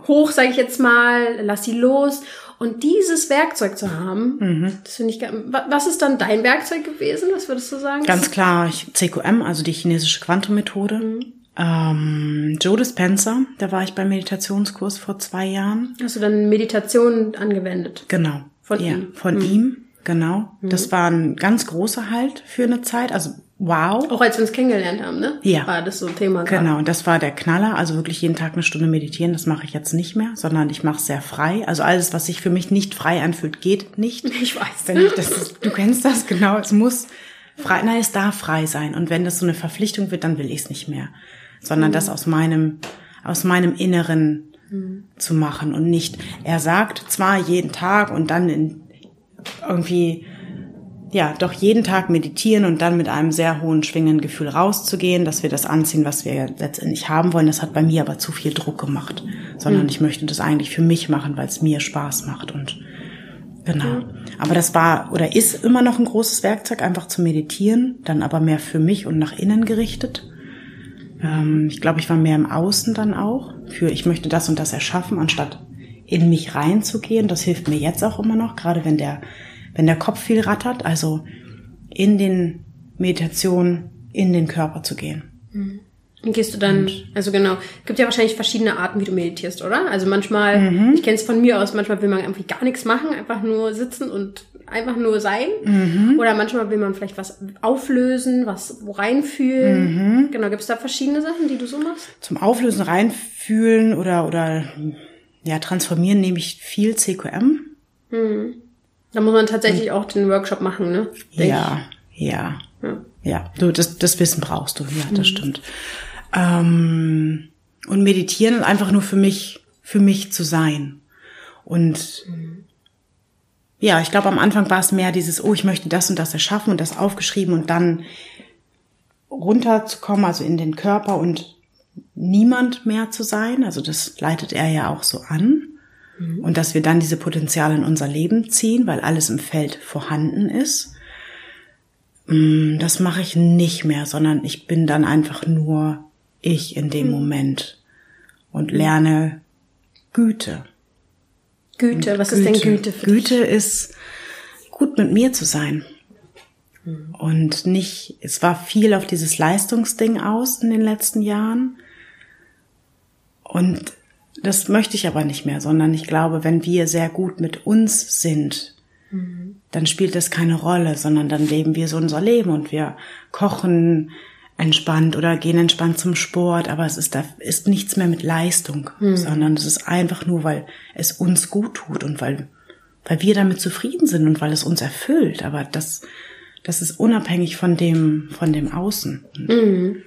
[SPEAKER 1] hoch, sage ich jetzt mal, lass sie los. Und dieses Werkzeug zu haben, mhm. das finde ich, was ist dann dein Werkzeug gewesen? Was würdest du sagen?
[SPEAKER 2] Ganz klar, CQM, also die chinesische Quantum-Methode. Mhm. Ähm, Joe Dispenza, da war ich beim Meditationskurs vor zwei Jahren.
[SPEAKER 1] Hast du dann Meditation angewendet?
[SPEAKER 2] Genau. Von ja, ihm? Von mhm. ihm, genau. Mhm. Das war ein ganz großer Halt für eine Zeit. Also wow.
[SPEAKER 1] Auch als wir uns kennengelernt haben, ne?
[SPEAKER 2] Ja.
[SPEAKER 1] War das so ein Thema.
[SPEAKER 2] Gerade. Genau, und das war der Knaller. Also wirklich jeden Tag eine Stunde meditieren, das mache ich jetzt nicht mehr, sondern ich mache sehr frei. Also alles, was sich für mich nicht frei anfühlt, geht nicht.
[SPEAKER 1] Ich weiß.
[SPEAKER 2] Wenn ich das, ist, du kennst das, genau. Es muss frei, nein, es darf frei sein. Und wenn das so eine Verpflichtung wird, dann will ich es nicht mehr. Sondern mhm. das aus meinem, aus meinem Inneren mhm. zu machen und nicht, er sagt zwar jeden Tag und dann in, irgendwie ja, doch jeden Tag meditieren und dann mit einem sehr hohen schwingenden Gefühl rauszugehen, dass wir das anziehen, was wir letztendlich haben wollen. Das hat bei mir aber zu viel Druck gemacht, sondern mhm. ich möchte das eigentlich für mich machen, weil es mir Spaß macht und genau. Mhm. Aber das war oder ist immer noch ein großes Werkzeug, einfach zu meditieren, dann aber mehr für mich und nach innen gerichtet. Ähm, ich glaube, ich war mehr im Außen dann auch für ich möchte das und das erschaffen, anstatt in mich reinzugehen. Das hilft mir jetzt auch immer noch, gerade wenn der wenn der Kopf viel rattert, also in den Meditationen in den Körper zu gehen.
[SPEAKER 1] Mhm. Gehst du dann, und, also genau, gibt ja wahrscheinlich verschiedene Arten, wie du meditierst, oder? Also manchmal, mhm. ich kenne es von mir aus, manchmal will man irgendwie gar nichts machen, einfach nur sitzen und einfach nur sein. Mhm. Oder manchmal will man vielleicht was auflösen, was reinfühlen. Mhm. Genau, gibt es da verschiedene Sachen, die du so machst?
[SPEAKER 2] Zum Auflösen, reinfühlen oder, oder ja, transformieren nehme ich viel CQM. Mhm.
[SPEAKER 1] Da muss man tatsächlich auch den Workshop machen, ne?
[SPEAKER 2] ja, ja, ja, ja. Du, das, das Wissen brauchst du, ja, das mhm. stimmt. Ähm, und meditieren einfach nur für mich, für mich zu sein. Und mhm. Ja, ich glaube, am Anfang war es mehr dieses, oh, ich möchte das und das erschaffen und das aufgeschrieben und dann runterzukommen, also in den Körper und niemand mehr zu sein. Also das leitet er ja auch so an. Mhm. Und dass wir dann diese Potenziale in unser Leben ziehen, weil alles im Feld vorhanden ist. Mm, das mache ich nicht mehr, sondern ich bin dann einfach nur ich in dem mhm. Moment und lerne Güte.
[SPEAKER 1] Güte, was Güte. ist denn Güte
[SPEAKER 2] für Güte dich? ist gut mit mir zu sein. Mhm. Und nicht, es war viel auf dieses Leistungsding aus in den letzten Jahren. Und das möchte ich aber nicht mehr, sondern ich glaube, wenn wir sehr gut mit uns sind, mhm. dann spielt das keine Rolle, sondern dann leben wir so unser Leben und wir kochen entspannt oder gehen entspannt zum Sport, aber es ist da ist nichts mehr mit Leistung, mhm. sondern es ist einfach nur, weil es uns gut tut und weil weil wir damit zufrieden sind und weil es uns erfüllt, aber das das ist unabhängig von dem von dem Außen. Mhm.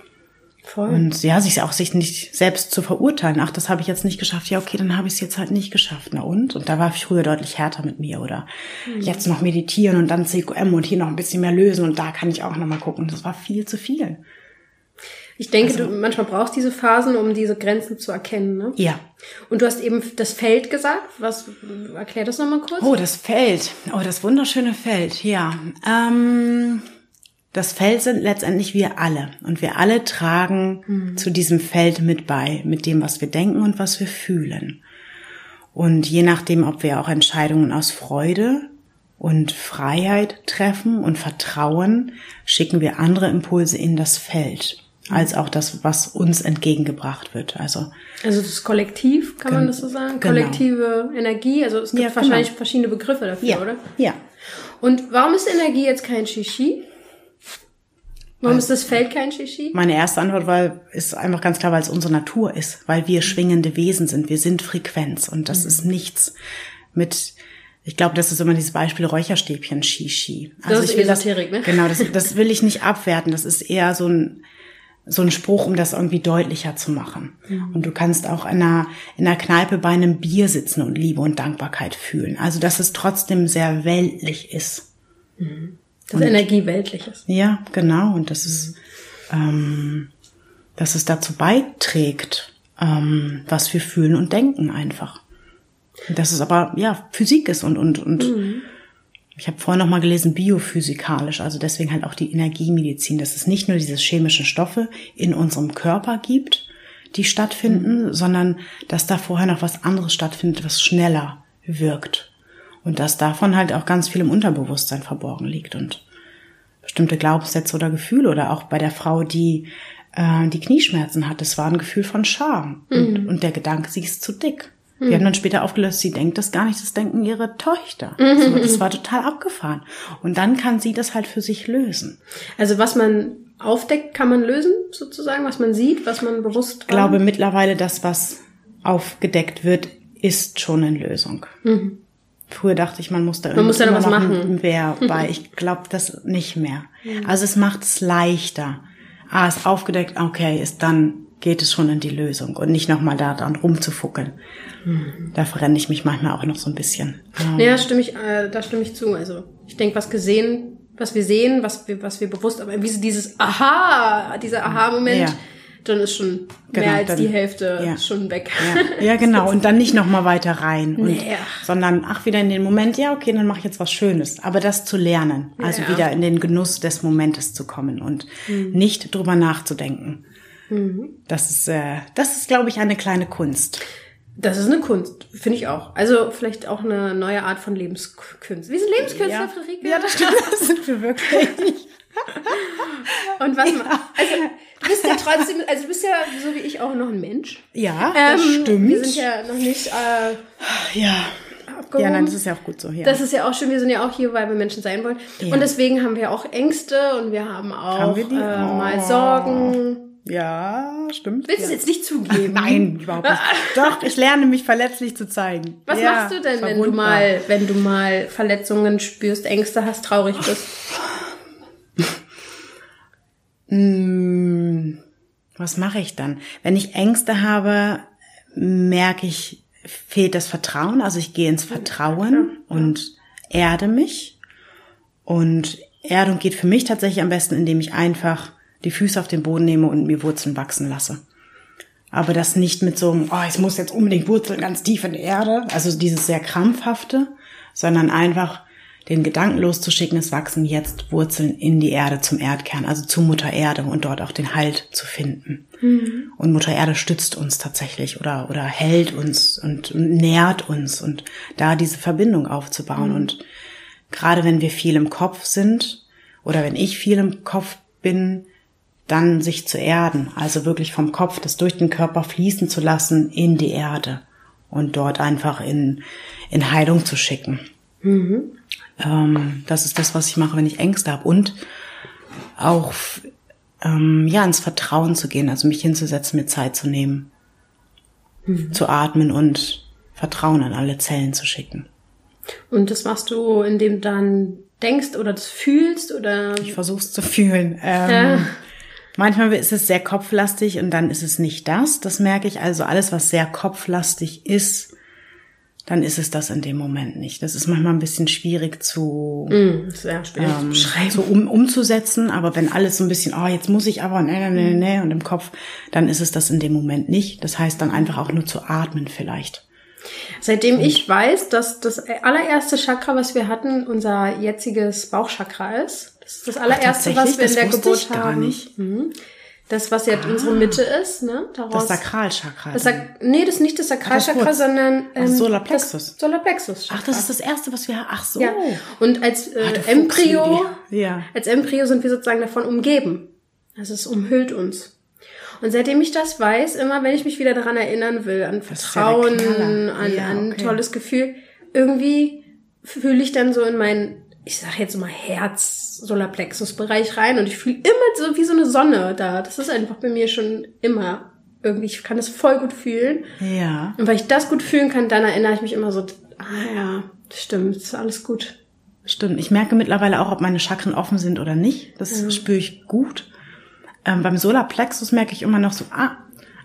[SPEAKER 2] Voll. Und ja, sich auch sich nicht selbst zu verurteilen. Ach, das habe ich jetzt nicht geschafft. Ja, okay, dann habe ich es jetzt halt nicht geschafft. Na und? Und da war ich früher deutlich härter mit mir. Oder mhm. jetzt noch meditieren und dann CQM und hier noch ein bisschen mehr lösen und da kann ich auch noch mal gucken. Das war viel zu viel.
[SPEAKER 1] Ich denke, also, du manchmal brauchst diese Phasen, um diese Grenzen zu erkennen. Ne?
[SPEAKER 2] Ja.
[SPEAKER 1] Und du hast eben das Feld gesagt. Was erklär das nochmal kurz?
[SPEAKER 2] Oh, das Feld. Oh, das wunderschöne Feld. Ja. Ähm, das Feld sind letztendlich wir alle. Und wir alle tragen mhm. zu diesem Feld mit bei, mit dem, was wir denken und was wir fühlen. Und je nachdem, ob wir auch Entscheidungen aus Freude und Freiheit treffen und Vertrauen, schicken wir andere Impulse in das Feld als auch das, was uns entgegengebracht wird. Also,
[SPEAKER 1] also das Kollektiv, kann man das so sagen? Genau. Kollektive Energie, also es gibt ja, wahrscheinlich genau. verschiedene Begriffe dafür,
[SPEAKER 2] ja.
[SPEAKER 1] oder?
[SPEAKER 2] Ja.
[SPEAKER 1] Und warum ist Energie jetzt kein Shishi? Warum ist das Feld kein Shishi?
[SPEAKER 2] Meine erste Antwort war, ist einfach ganz klar, weil es unsere Natur ist, weil wir schwingende Wesen sind. Wir sind Frequenz und das mhm. ist nichts mit ich glaube, das ist immer dieses Beispiel Räucherstäbchen Shishi.
[SPEAKER 1] Also das ist
[SPEAKER 2] ich will
[SPEAKER 1] Esoterik,
[SPEAKER 2] das, ne? Genau, das, das will ich nicht abwerten. Das ist eher so ein so ein Spruch, um das irgendwie deutlicher zu machen. Mhm. Und du kannst auch in einer, in einer Kneipe bei einem Bier sitzen und Liebe und Dankbarkeit fühlen. Also, dass es trotzdem sehr weltlich ist.
[SPEAKER 1] Mhm. Dass und, Energie weltlich ist.
[SPEAKER 2] Ja, genau. Und das ist, ähm, dass es dazu beiträgt, ähm, was wir fühlen und denken einfach. Dass es aber, ja, Physik ist und, und, und, mhm ich habe vorhin noch mal gelesen, biophysikalisch, also deswegen halt auch die Energiemedizin, dass es nicht nur diese chemischen Stoffe in unserem Körper gibt, die stattfinden, mhm. sondern dass da vorher noch was anderes stattfindet, was schneller wirkt. Und dass davon halt auch ganz viel im Unterbewusstsein verborgen liegt und bestimmte Glaubenssätze oder Gefühle oder auch bei der Frau, die äh, die Knieschmerzen hat, das war ein Gefühl von Scham mhm. und, und der Gedanke, sie ist zu dick. Wir haben dann später aufgelöst, sie denkt das gar nicht, das denken ihre Töchter. Mhm. Das war total abgefahren. Und dann kann sie das halt für sich lösen.
[SPEAKER 1] Also was man aufdeckt, kann man lösen, sozusagen, was man sieht, was man bewusst.
[SPEAKER 2] Ich glaube mittlerweile, das, was aufgedeckt wird, ist schon eine Lösung. Mhm. Früher dachte ich, man muss da
[SPEAKER 1] man muss da noch was machen.
[SPEAKER 2] Wer bei. Ich glaube das nicht mehr. Mhm. Also es macht es leichter. Ah, ist aufgedeckt, okay, ist dann geht es schon in die Lösung und nicht nochmal da dran rumzufuckeln. Da verrenne ich mich manchmal auch noch so ein bisschen.
[SPEAKER 1] Ja, stimme ich, äh, da stimme ich zu. Also ich denke, was gesehen, was wir sehen, was wir, was wir bewusst, aber wie dieses Aha, dieser Aha-Moment, ja. dann ist schon genau, mehr als dann, die Hälfte ja. schon weg.
[SPEAKER 2] Ja, ja genau. Und dann nicht nochmal weiter rein. Und, nee. Sondern, ach, wieder in den Moment, ja, okay, dann mache ich jetzt was Schönes. Aber das zu lernen. Also wieder in den Genuss des Momentes zu kommen und mhm. nicht drüber nachzudenken. Mhm. Das ist, äh, das ist, glaube ich, eine kleine Kunst.
[SPEAKER 1] Das ist eine Kunst, finde ich auch. Also vielleicht auch eine neue Art von Lebenskünstler. Wir sind Lebenskünstler,
[SPEAKER 2] ja.
[SPEAKER 1] Friederike.
[SPEAKER 2] Ja, das stimmt. Das sind wir wirklich.
[SPEAKER 1] Und was ja. also du bist ja trotzdem, also du bist ja so wie ich auch noch ein Mensch.
[SPEAKER 2] Ja, das ähm, stimmt.
[SPEAKER 1] Wir sind ja noch nicht äh,
[SPEAKER 2] ja. Abgehoben. Ja, nein, das ist ja auch gut so. Ja.
[SPEAKER 1] Das ist ja auch schön. Wir sind ja auch hier, weil wir Menschen sein wollen. Ja. Und deswegen haben wir auch Ängste und wir haben auch haben wir äh, oh. mal Sorgen.
[SPEAKER 2] Ja, stimmt.
[SPEAKER 1] Willst
[SPEAKER 2] du
[SPEAKER 1] ja. es jetzt nicht zugeben?
[SPEAKER 2] Nein, überhaupt nicht. Doch, ich lerne mich verletzlich zu zeigen.
[SPEAKER 1] Was ja, machst du denn, wenn du mal, wenn du mal Verletzungen spürst, Ängste hast, traurig bist?
[SPEAKER 2] hm, was mache ich dann? Wenn ich Ängste habe, merke ich, fehlt das Vertrauen. Also ich gehe ins Vertrauen und erde mich. Und Erdung geht für mich tatsächlich am besten, indem ich einfach die Füße auf den Boden nehme und mir Wurzeln wachsen lasse. Aber das nicht mit so einem, oh, ich muss jetzt unbedingt Wurzeln ganz tief in die Erde, also dieses sehr krampfhafte, sondern einfach den Gedanken loszuschicken, es wachsen jetzt Wurzeln in die Erde zum Erdkern, also zu Mutter Erde und dort auch den Halt zu finden. Mhm. Und Mutter Erde stützt uns tatsächlich oder, oder hält uns und, und nährt uns und da diese Verbindung aufzubauen. Mhm. Und gerade wenn wir viel im Kopf sind oder wenn ich viel im Kopf bin, dann sich zu erden, also wirklich vom Kopf das durch den Körper fließen zu lassen in die Erde und dort einfach in, in Heilung zu schicken. Mhm. Ähm, das ist das, was ich mache, wenn ich Ängste habe und auch ähm, ja ins Vertrauen zu gehen, also mich hinzusetzen, mir Zeit zu nehmen, mhm. zu atmen und Vertrauen an alle Zellen zu schicken.
[SPEAKER 1] Und das machst du, indem du dann denkst oder das fühlst oder?
[SPEAKER 2] Ich versuch's zu fühlen. Ähm, ja. Manchmal ist es sehr kopflastig und dann ist es nicht das. Das merke ich. Also alles, was sehr kopflastig ist, dann ist es das in dem Moment nicht. Das ist manchmal ein bisschen schwierig zu,
[SPEAKER 1] mm, sehr schwierig
[SPEAKER 2] ähm, so um, umzusetzen. Aber wenn alles so ein bisschen, oh, jetzt muss ich aber, ne, ne, ne, ne, und im Kopf, dann ist es das in dem Moment nicht. Das heißt dann einfach auch nur zu atmen vielleicht.
[SPEAKER 1] Seitdem und ich weiß, dass das allererste Chakra, was wir hatten, unser jetziges Bauchchakra ist. Das ist das allererste, Ach, was wir in der Geburt haben. Gar nicht. Mhm. Das, was jetzt ah, unsere Mitte ist, ne?
[SPEAKER 2] Daraus, das Sakralchakra.
[SPEAKER 1] Das Sak nee, das ist nicht das Sakralchakra, sondern
[SPEAKER 2] ähm, Solarplexus.
[SPEAKER 1] Das Solarplexus.
[SPEAKER 2] Ach, das ist das erste, was wir. Ach so.
[SPEAKER 1] Ja. Und als äh, Ach, Embryo, ja. als Embryo sind wir sozusagen davon umgeben. Also es umhüllt uns. Und seitdem ich das weiß, immer wenn ich mich wieder daran erinnern will, an Vertrauen, ja an, ja, an ein tolles Gefühl, irgendwie fühle ich dann so in meinen ich sag jetzt mal Herz, Solarplexus-Bereich rein und ich fühle immer so wie so eine Sonne da. Das ist einfach bei mir schon immer irgendwie, ich kann das voll gut fühlen.
[SPEAKER 2] Ja.
[SPEAKER 1] Und weil ich das gut fühlen kann, dann erinnere ich mich immer so, ah ja, stimmt, ist alles gut.
[SPEAKER 2] Stimmt. Ich merke mittlerweile auch, ob meine Chakren offen sind oder nicht. Das ja. spüre ich gut. Ähm, beim Solarplexus merke ich immer noch so, ah,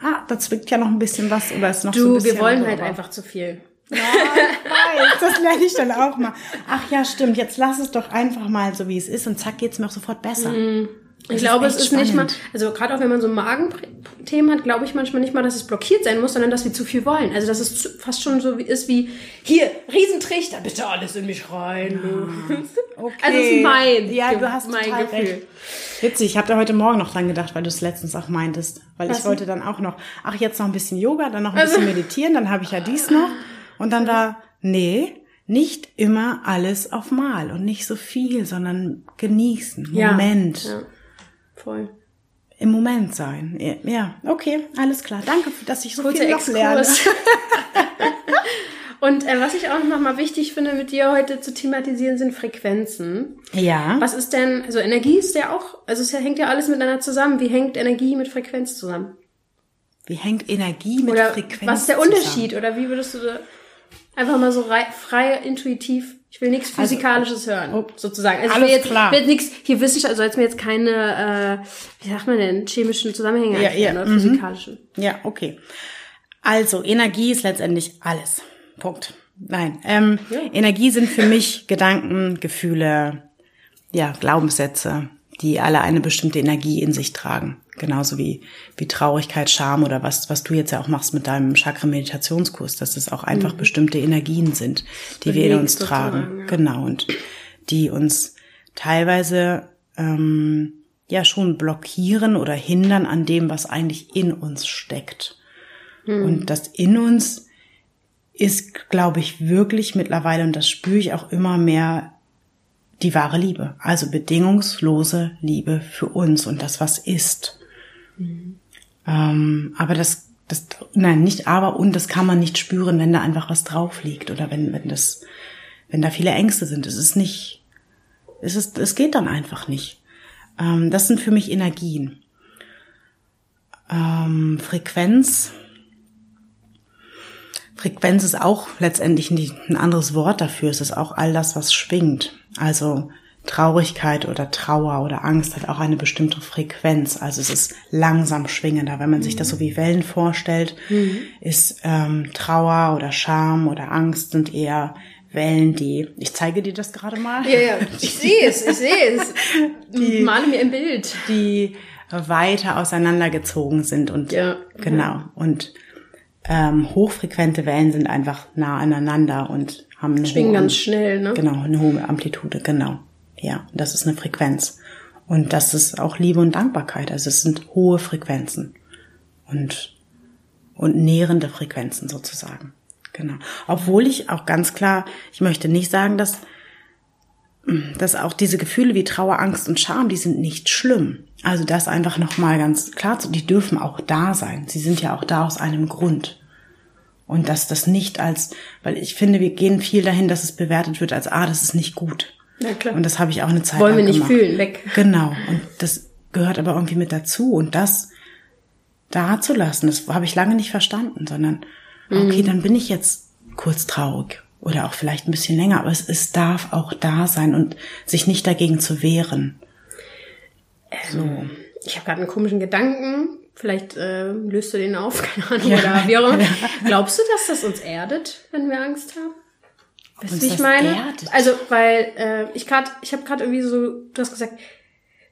[SPEAKER 2] ah, da zwickt ja noch ein bisschen was oder ist noch
[SPEAKER 1] du,
[SPEAKER 2] so ein bisschen.
[SPEAKER 1] Du, wir wollen halt einfach zu viel.
[SPEAKER 2] Ja, weiß, das lerne ich dann auch mal. Ach ja, stimmt, jetzt lass es doch einfach mal so, wie es ist und zack, geht's mir auch sofort besser.
[SPEAKER 1] Mm. Ich glaube, es ist spannend. nicht mal, also gerade auch wenn man so Magenthemen hat, glaube ich manchmal nicht mal, dass es blockiert sein muss, sondern dass wir zu viel wollen. Also dass es fast schon so ist wie, hier, Riesentrichter, bitte alles in mich rein. Ja. Okay. Also es ist mein,
[SPEAKER 2] ja, du hast mein Gefühl. Recht. Witzig, ich habe da heute Morgen noch dran gedacht, weil du es letztens auch meintest. Weil Was ich wollte dann auch noch, ach jetzt noch ein bisschen Yoga, dann noch ein bisschen also. meditieren, dann habe ich ja dies noch. Und dann war, nee, nicht immer alles auf Mal und nicht so viel, sondern genießen, Moment. Ja, ja.
[SPEAKER 1] voll.
[SPEAKER 2] Im Moment sein. Ja, okay, alles klar. Danke, dass ich so Kurze viel noch lerne.
[SPEAKER 1] Und äh, was ich auch noch mal wichtig finde, mit dir heute zu thematisieren, sind Frequenzen.
[SPEAKER 2] Ja.
[SPEAKER 1] Was ist denn, also Energie ist ja auch, also es hängt ja alles miteinander zusammen. Wie hängt Energie mit Frequenz zusammen?
[SPEAKER 2] Wie hängt Energie mit
[SPEAKER 1] oder
[SPEAKER 2] Frequenz
[SPEAKER 1] zusammen? Was ist der Unterschied? Zusammen? Oder wie würdest du Einfach mal so frei, intuitiv. Ich will nichts also, Physikalisches also, hören, oh, sozusagen. Also
[SPEAKER 2] alles
[SPEAKER 1] ich will jetzt,
[SPEAKER 2] klar.
[SPEAKER 1] will nichts hier wissenschaftlich, also jetzt mir jetzt keine, äh, wie sagt man denn, chemischen Zusammenhänge
[SPEAKER 2] ja, ja,
[SPEAKER 1] oder mhm. physikalischen.
[SPEAKER 2] Ja, okay. Also Energie ist letztendlich alles. Punkt. Nein, ähm, ja. Energie sind für mich Gedanken, Gefühle, ja, Glaubenssätze, die alle eine bestimmte Energie in sich tragen. Genauso wie, wie Traurigkeit, Scham oder was, was du jetzt ja auch machst mit deinem Chakra-Meditationskurs, dass es auch einfach mhm. bestimmte Energien sind, die wir in uns tragen. Ja. Genau. Und die uns teilweise, ähm, ja, schon blockieren oder hindern an dem, was eigentlich in uns steckt. Mhm. Und das in uns ist, glaube ich, wirklich mittlerweile, und das spüre ich auch immer mehr, die wahre Liebe. Also bedingungslose Liebe für uns und das, was ist. Mhm. Ähm, aber das, das, nein, nicht aber und das kann man nicht spüren, wenn da einfach was drauf liegt oder wenn, wenn das, wenn da viele Ängste sind. Es ist nicht, es ist, es geht dann einfach nicht. Ähm, das sind für mich Energien. Ähm, Frequenz. Frequenz ist auch letztendlich ein anderes Wort dafür. Es ist auch all das, was schwingt. Also Traurigkeit oder Trauer oder Angst hat auch eine bestimmte Frequenz. Also es ist langsam schwingender. Wenn man sich das so wie Wellen vorstellt, mhm. ist ähm, Trauer oder Scham oder Angst sind eher Wellen, die, ich zeige dir das gerade mal.
[SPEAKER 1] Ja, ja, ich sehe es, ich sehe es. Die, Male mir ein Bild.
[SPEAKER 2] Die weiter auseinandergezogen sind und ja, genau. Und ähm, hochfrequente Wellen sind einfach nah aneinander und haben eine
[SPEAKER 1] Schwingen ganz schnell, ne?
[SPEAKER 2] Genau, eine hohe Amplitude, genau. Ja, das ist eine Frequenz. Und das ist auch Liebe und Dankbarkeit. Also es sind hohe Frequenzen und, und nährende Frequenzen sozusagen. Genau. Obwohl ich auch ganz klar, ich möchte nicht sagen, dass, dass auch diese Gefühle wie Trauer, Angst und Scham, die sind nicht schlimm. Also das einfach nochmal ganz klar zu, die dürfen auch da sein. Sie sind ja auch da aus einem Grund. Und dass das nicht als, weil ich finde, wir gehen viel dahin, dass es bewertet wird als, ah, das ist nicht gut.
[SPEAKER 1] Ja, klar.
[SPEAKER 2] Und das habe ich auch eine Zeit
[SPEAKER 1] Wollen lang wir nicht fühlen, weg.
[SPEAKER 2] Genau. Und das gehört aber irgendwie mit dazu. Und das da zu lassen, das habe ich lange nicht verstanden, sondern, okay, mhm. dann bin ich jetzt kurz traurig oder auch vielleicht ein bisschen länger, aber es, es darf auch da sein und sich nicht dagegen zu wehren.
[SPEAKER 1] So. Ich habe gerade einen komischen Gedanken, Vielleicht äh, löst du den auf, keine Ahnung, ja. oder wie auch immer. Glaubst du, dass das uns erdet, wenn wir Angst haben? Weißt du, wie ich meine? Erdet? Also, weil äh, ich gerade, ich habe gerade irgendwie so, du hast gesagt,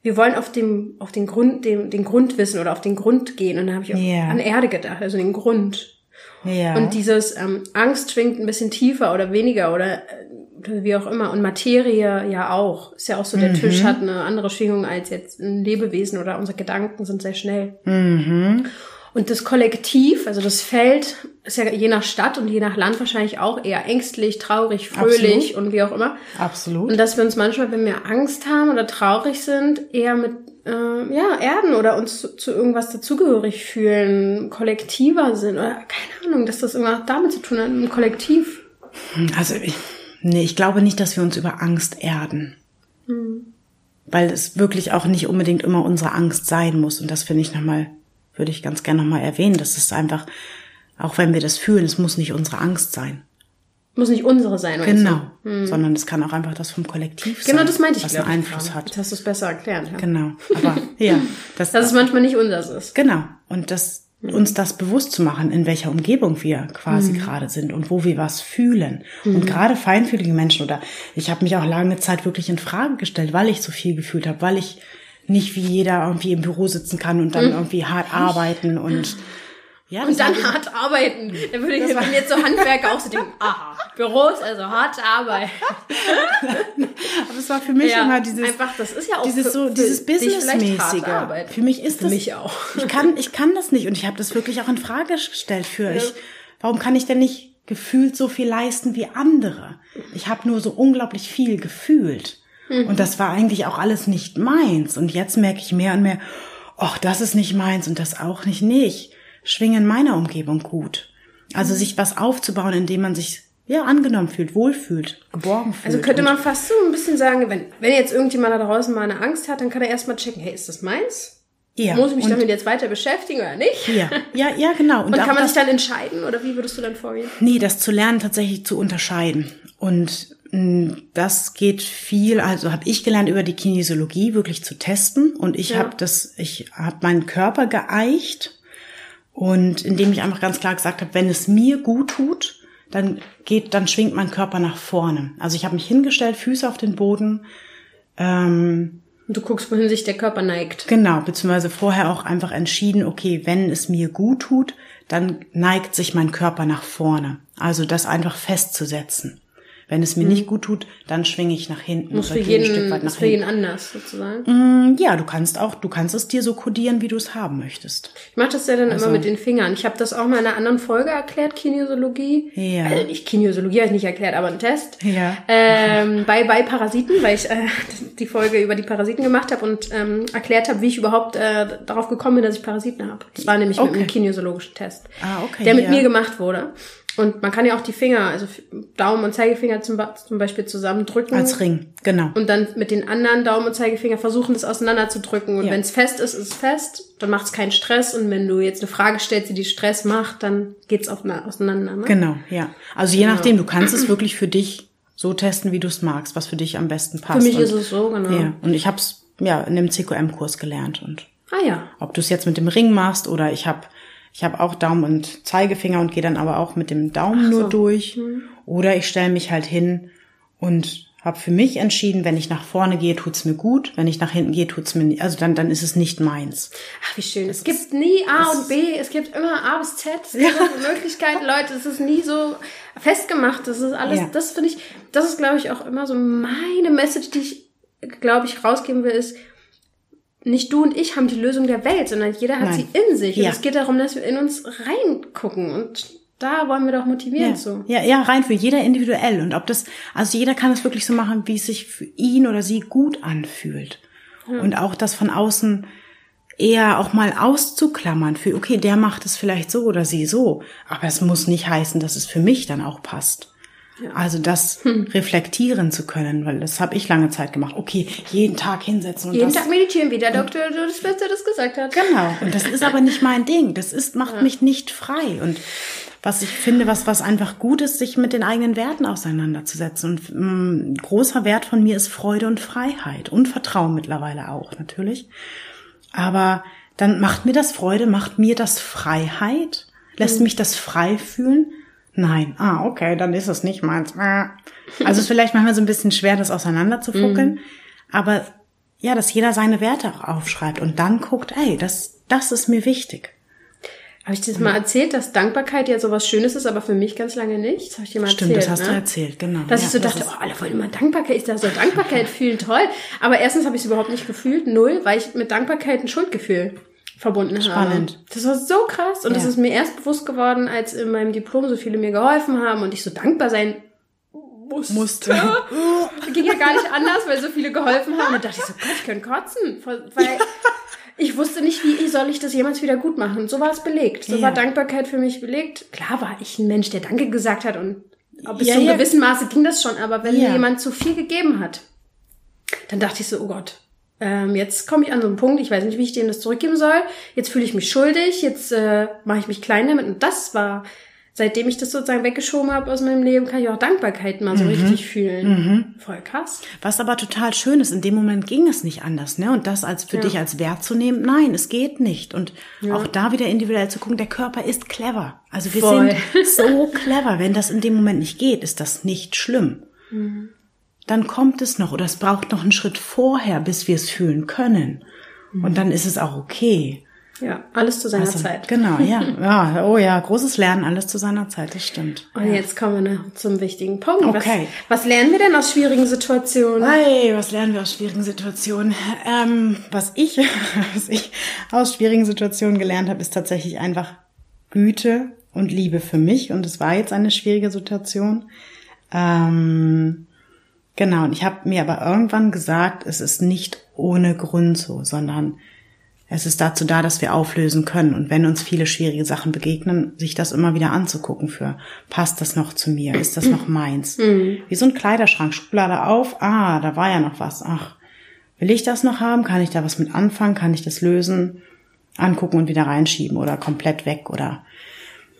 [SPEAKER 1] wir wollen auf dem, auf den Grund, dem, den Grund wissen oder auf den Grund gehen. Und dann habe ich yeah. an Erde gedacht, also den Grund. Ja. Und dieses ähm, Angst schwingt ein bisschen tiefer oder weniger oder, äh, wie auch immer. Und Materie ja auch. Ist ja auch so, der mhm. Tisch hat eine andere Schwingung als jetzt ein Lebewesen oder unsere Gedanken sind sehr schnell. Mhm. Und das Kollektiv, also das Feld, ist ja je nach Stadt und je nach Land wahrscheinlich auch eher ängstlich, traurig, fröhlich Absolut. und wie auch immer.
[SPEAKER 2] Absolut.
[SPEAKER 1] Und dass wir uns manchmal, wenn wir Angst haben oder traurig sind, eher mit äh, ja erden oder uns zu, zu irgendwas dazugehörig fühlen, kollektiver sind oder keine Ahnung, dass das irgendwas damit zu tun hat, im Kollektiv.
[SPEAKER 2] Also ich, nee, ich glaube nicht, dass wir uns über Angst erden. Hm. Weil es wirklich auch nicht unbedingt immer unsere Angst sein muss. Und das finde ich nochmal würde ich ganz gerne nochmal erwähnen. Das ist einfach, auch wenn wir das fühlen, es muss nicht unsere Angst sein.
[SPEAKER 1] Muss nicht unsere sein,
[SPEAKER 2] Genau. Hm. Sondern es kann auch einfach das vom Kollektiv
[SPEAKER 1] sein. Genau, das meinte ich,
[SPEAKER 2] was einen Einfluss
[SPEAKER 1] ich
[SPEAKER 2] hat.
[SPEAKER 1] Jetzt hast du es besser erklärt. Ja.
[SPEAKER 2] Genau. Aber ja.
[SPEAKER 1] Das, Dass es manchmal nicht unseres ist.
[SPEAKER 2] Genau. Und das, hm. uns das bewusst zu machen, in welcher Umgebung wir quasi mhm. gerade sind und wo wir was fühlen. Mhm. Und gerade feinfühlige Menschen oder ich habe mich auch lange Zeit wirklich in Frage gestellt, weil ich so viel gefühlt habe, weil ich nicht wie jeder irgendwie im Büro sitzen kann und dann mhm. irgendwie hart arbeiten und
[SPEAKER 1] ja, und dann hart arbeiten. Da würde ich wenn jetzt so Handwerker auch so denken, aha, Büros, also harte Arbeit.
[SPEAKER 2] Aber es war für mich ja, immer dieses
[SPEAKER 1] einfach, das ist ja auch
[SPEAKER 2] dieses so dieses businessmäßige. Für mich ist
[SPEAKER 1] für
[SPEAKER 2] das
[SPEAKER 1] mich auch.
[SPEAKER 2] Ich kann ich kann das nicht und ich habe das wirklich auch in Frage gestellt für ja. ich. Warum kann ich denn nicht gefühlt so viel leisten wie andere? Ich habe nur so unglaublich viel gefühlt. Mhm. Und das war eigentlich auch alles nicht meins. Und jetzt merke ich mehr und mehr, ach, das ist nicht meins und das auch nicht. Nee, ich schwinge in meiner Umgebung gut. Also mhm. sich was aufzubauen, indem man sich ja, angenommen fühlt, wohlfühlt, geborgen fühlt.
[SPEAKER 1] Also könnte man fast so ein bisschen sagen, wenn, wenn jetzt irgendjemand da draußen mal eine Angst hat, dann kann er erstmal checken, hey, ist das meins? Ja. Muss ich mich damit jetzt weiter beschäftigen oder nicht?
[SPEAKER 2] Ja, ja, ja genau.
[SPEAKER 1] Und, und kann man sich dann entscheiden oder wie würdest du dann vorgehen?
[SPEAKER 2] Nee, das zu lernen, tatsächlich zu unterscheiden. Und das geht viel, also habe ich gelernt über die Kinesiologie wirklich zu testen und ich ja. habe das, ich habe meinen Körper geeicht und indem ich einfach ganz klar gesagt habe, wenn es mir gut tut, dann geht, dann schwingt mein Körper nach vorne. Also ich habe mich hingestellt, Füße auf den Boden. Ähm,
[SPEAKER 1] und du guckst, wohin sich der Körper neigt.
[SPEAKER 2] Genau, beziehungsweise vorher auch einfach entschieden, okay, wenn es mir gut tut, dann neigt sich mein Körper nach vorne. Also das einfach festzusetzen. Wenn es mir mhm. nicht gut tut, dann schwinge ich nach hinten.
[SPEAKER 1] Muss für jeden, ein Stück weit nach ist für jeden anders sozusagen.
[SPEAKER 2] Mm, ja, du kannst auch, du kannst es dir so kodieren, wie du es haben möchtest.
[SPEAKER 1] Ich mache das ja dann also, immer mit den Fingern. Ich habe das auch mal in einer anderen Folge erklärt, Kinesiologie. Ja. Also nicht Kinesiologie habe ich nicht erklärt, aber ein Test.
[SPEAKER 2] Ja.
[SPEAKER 1] Ähm, bei, bei Parasiten, weil ich äh, die Folge über die Parasiten gemacht habe und ähm, erklärt habe, wie ich überhaupt äh, darauf gekommen bin, dass ich Parasiten habe. Das war nämlich okay. mit einem kinesiologischen Test,
[SPEAKER 2] ah, okay,
[SPEAKER 1] der mit ja. mir gemacht wurde. Und man kann ja auch die Finger, also Daumen und Zeigefinger zum, zum Beispiel zusammendrücken.
[SPEAKER 2] Als Ring, genau.
[SPEAKER 1] Und dann mit den anderen Daumen und Zeigefinger versuchen, das auseinanderzudrücken. Und ja. wenn es fest ist, ist es fest, dann macht es keinen Stress. Und wenn du jetzt eine Frage stellst, die die Stress macht, dann geht's auch auseinander. Ne?
[SPEAKER 2] Genau, ja. Also je genau. nachdem, du kannst es wirklich für dich so testen, wie du es magst, was für dich am besten passt.
[SPEAKER 1] Für mich und, ist es so, genau.
[SPEAKER 2] Ja. Und ich habe es ja in dem CQM-Kurs gelernt. Und
[SPEAKER 1] ah ja.
[SPEAKER 2] Ob du es jetzt mit dem Ring machst oder ich habe ich habe auch Daumen und Zeigefinger und gehe dann aber auch mit dem Daumen so. nur durch. Hm. Oder ich stelle mich halt hin und habe für mich entschieden, wenn ich nach vorne gehe, tut's mir gut, wenn ich nach hinten gehe, tut's mir nicht, also dann dann ist es nicht meins.
[SPEAKER 1] Ach, wie schön. Es gibt nie A und B, es gibt immer A bis Z. Es gibt ja. Möglichkeiten, Leute, es ist nie so festgemacht. Das ist alles, ja. das finde ich, das ist glaube ich auch immer so meine Message, die ich glaube ich rausgeben will, ist nicht du und ich haben die Lösung der Welt, sondern jeder hat Nein. sie in sich. Ja. Und es geht darum, dass wir in uns reingucken und da wollen wir doch motivieren
[SPEAKER 2] ja.
[SPEAKER 1] so.
[SPEAKER 2] Ja, ja, rein für jeder individuell. Und ob das, also jeder kann es wirklich so machen, wie es sich für ihn oder sie gut anfühlt. Ja. Und auch das von außen eher auch mal auszuklammern für, okay, der macht es vielleicht so oder sie so. Aber es muss nicht heißen, dass es für mich dann auch passt. Also das hm. reflektieren zu können, weil das habe ich lange Zeit gemacht. Okay, jeden Tag hinsetzen und
[SPEAKER 1] jeden
[SPEAKER 2] das,
[SPEAKER 1] Tag meditieren, wie der Doktor das Beste das gesagt hat.
[SPEAKER 2] Genau. Und das ist aber nicht mein Ding. Das ist macht ja. mich nicht frei. Und was ich finde, was was einfach gut ist, sich mit den eigenen Werten auseinanderzusetzen. Und mh, mm, großer Wert von mir ist Freude und Freiheit und Vertrauen mittlerweile auch natürlich. Aber dann macht mir das Freude, macht mir das Freiheit, lässt mhm. mich das frei fühlen. Nein, ah, okay, dann ist es nicht meins. Also es ist vielleicht manchmal so ein bisschen schwer, das auseinanderzufuckeln, mhm. aber ja, dass jeder seine Werte auch aufschreibt und dann guckt, ey, das, das ist mir wichtig.
[SPEAKER 1] Habe ich dir das mal erzählt, dass Dankbarkeit ja sowas Schönes ist, aber für mich ganz lange nicht? Das habe ich dir mal
[SPEAKER 2] Stimmt,
[SPEAKER 1] erzählt.
[SPEAKER 2] Stimmt, das hast
[SPEAKER 1] ne?
[SPEAKER 2] du erzählt, genau.
[SPEAKER 1] Dass ja, ich so dachte, oh, alle wollen immer Dankbarkeit. Ich dachte so, Dankbarkeit fühlen, toll. Aber erstens habe ich es überhaupt nicht gefühlt, null, weil ich mit Dankbarkeit ein Schuldgefühl verbunden
[SPEAKER 2] Spannend.
[SPEAKER 1] habe. Das war so krass. Und ja. das ist mir erst bewusst geworden, als in meinem Diplom so viele mir geholfen haben und ich so dankbar sein musste. musste. Ging ja gar nicht anders, weil so viele geholfen haben. Und da dachte ich so, Gott, ich könnte kotzen. Weil ich wusste nicht, wie soll ich das jemals wieder gut machen. So war es belegt. So ja. war Dankbarkeit für mich belegt. Klar war ich ein Mensch, der Danke gesagt hat und bis ja, zum ja. gewissen Maße ging das schon. Aber wenn mir jemand zu viel gegeben hat, dann dachte ich so, oh Gott, ähm, jetzt komme ich an so einen Punkt, ich weiß nicht, wie ich dem das zurückgeben soll. Jetzt fühle ich mich schuldig, jetzt äh, mache ich mich klein damit. Und das war seitdem ich das sozusagen weggeschoben habe aus meinem Leben, kann ich auch Dankbarkeit mal so mhm. richtig fühlen. Mhm. Voll krass.
[SPEAKER 2] Was aber total schön ist, in dem Moment ging es nicht anders, ne? Und das als für ja. dich als Wert zu nehmen, nein, es geht nicht. Und ja. auch da wieder individuell zu gucken, der Körper ist clever. Also wir Voll. sind so clever. Wenn das in dem Moment nicht geht, ist das nicht schlimm. Mhm. Dann kommt es noch oder es braucht noch einen Schritt vorher, bis wir es fühlen können. Und dann ist es auch okay.
[SPEAKER 1] Ja, alles zu seiner also, Zeit.
[SPEAKER 2] Genau, ja. ja. Oh ja, großes Lernen, alles zu seiner Zeit, das stimmt.
[SPEAKER 1] Und
[SPEAKER 2] ja.
[SPEAKER 1] jetzt kommen wir zum wichtigen Punkt. Okay. Was, was lernen wir denn aus schwierigen Situationen?
[SPEAKER 2] Hey, was lernen wir aus schwierigen Situationen? Ähm, was ich, was ich aus schwierigen Situationen gelernt habe, ist tatsächlich einfach Güte und Liebe für mich. Und es war jetzt eine schwierige Situation. Ähm, genau, und ich habe mir aber irgendwann gesagt, es ist nicht ohne Grund so, sondern es ist dazu da, dass wir auflösen können. Und wenn uns viele schwierige Sachen begegnen, sich das immer wieder anzugucken für, passt das noch zu mir? Ist das noch meins? Mhm. Wie so ein Kleiderschrank, Schublade auf, ah, da war ja noch was. Ach, will ich das noch haben? Kann ich da was mit anfangen? Kann ich das lösen? Angucken und wieder reinschieben oder komplett weg oder,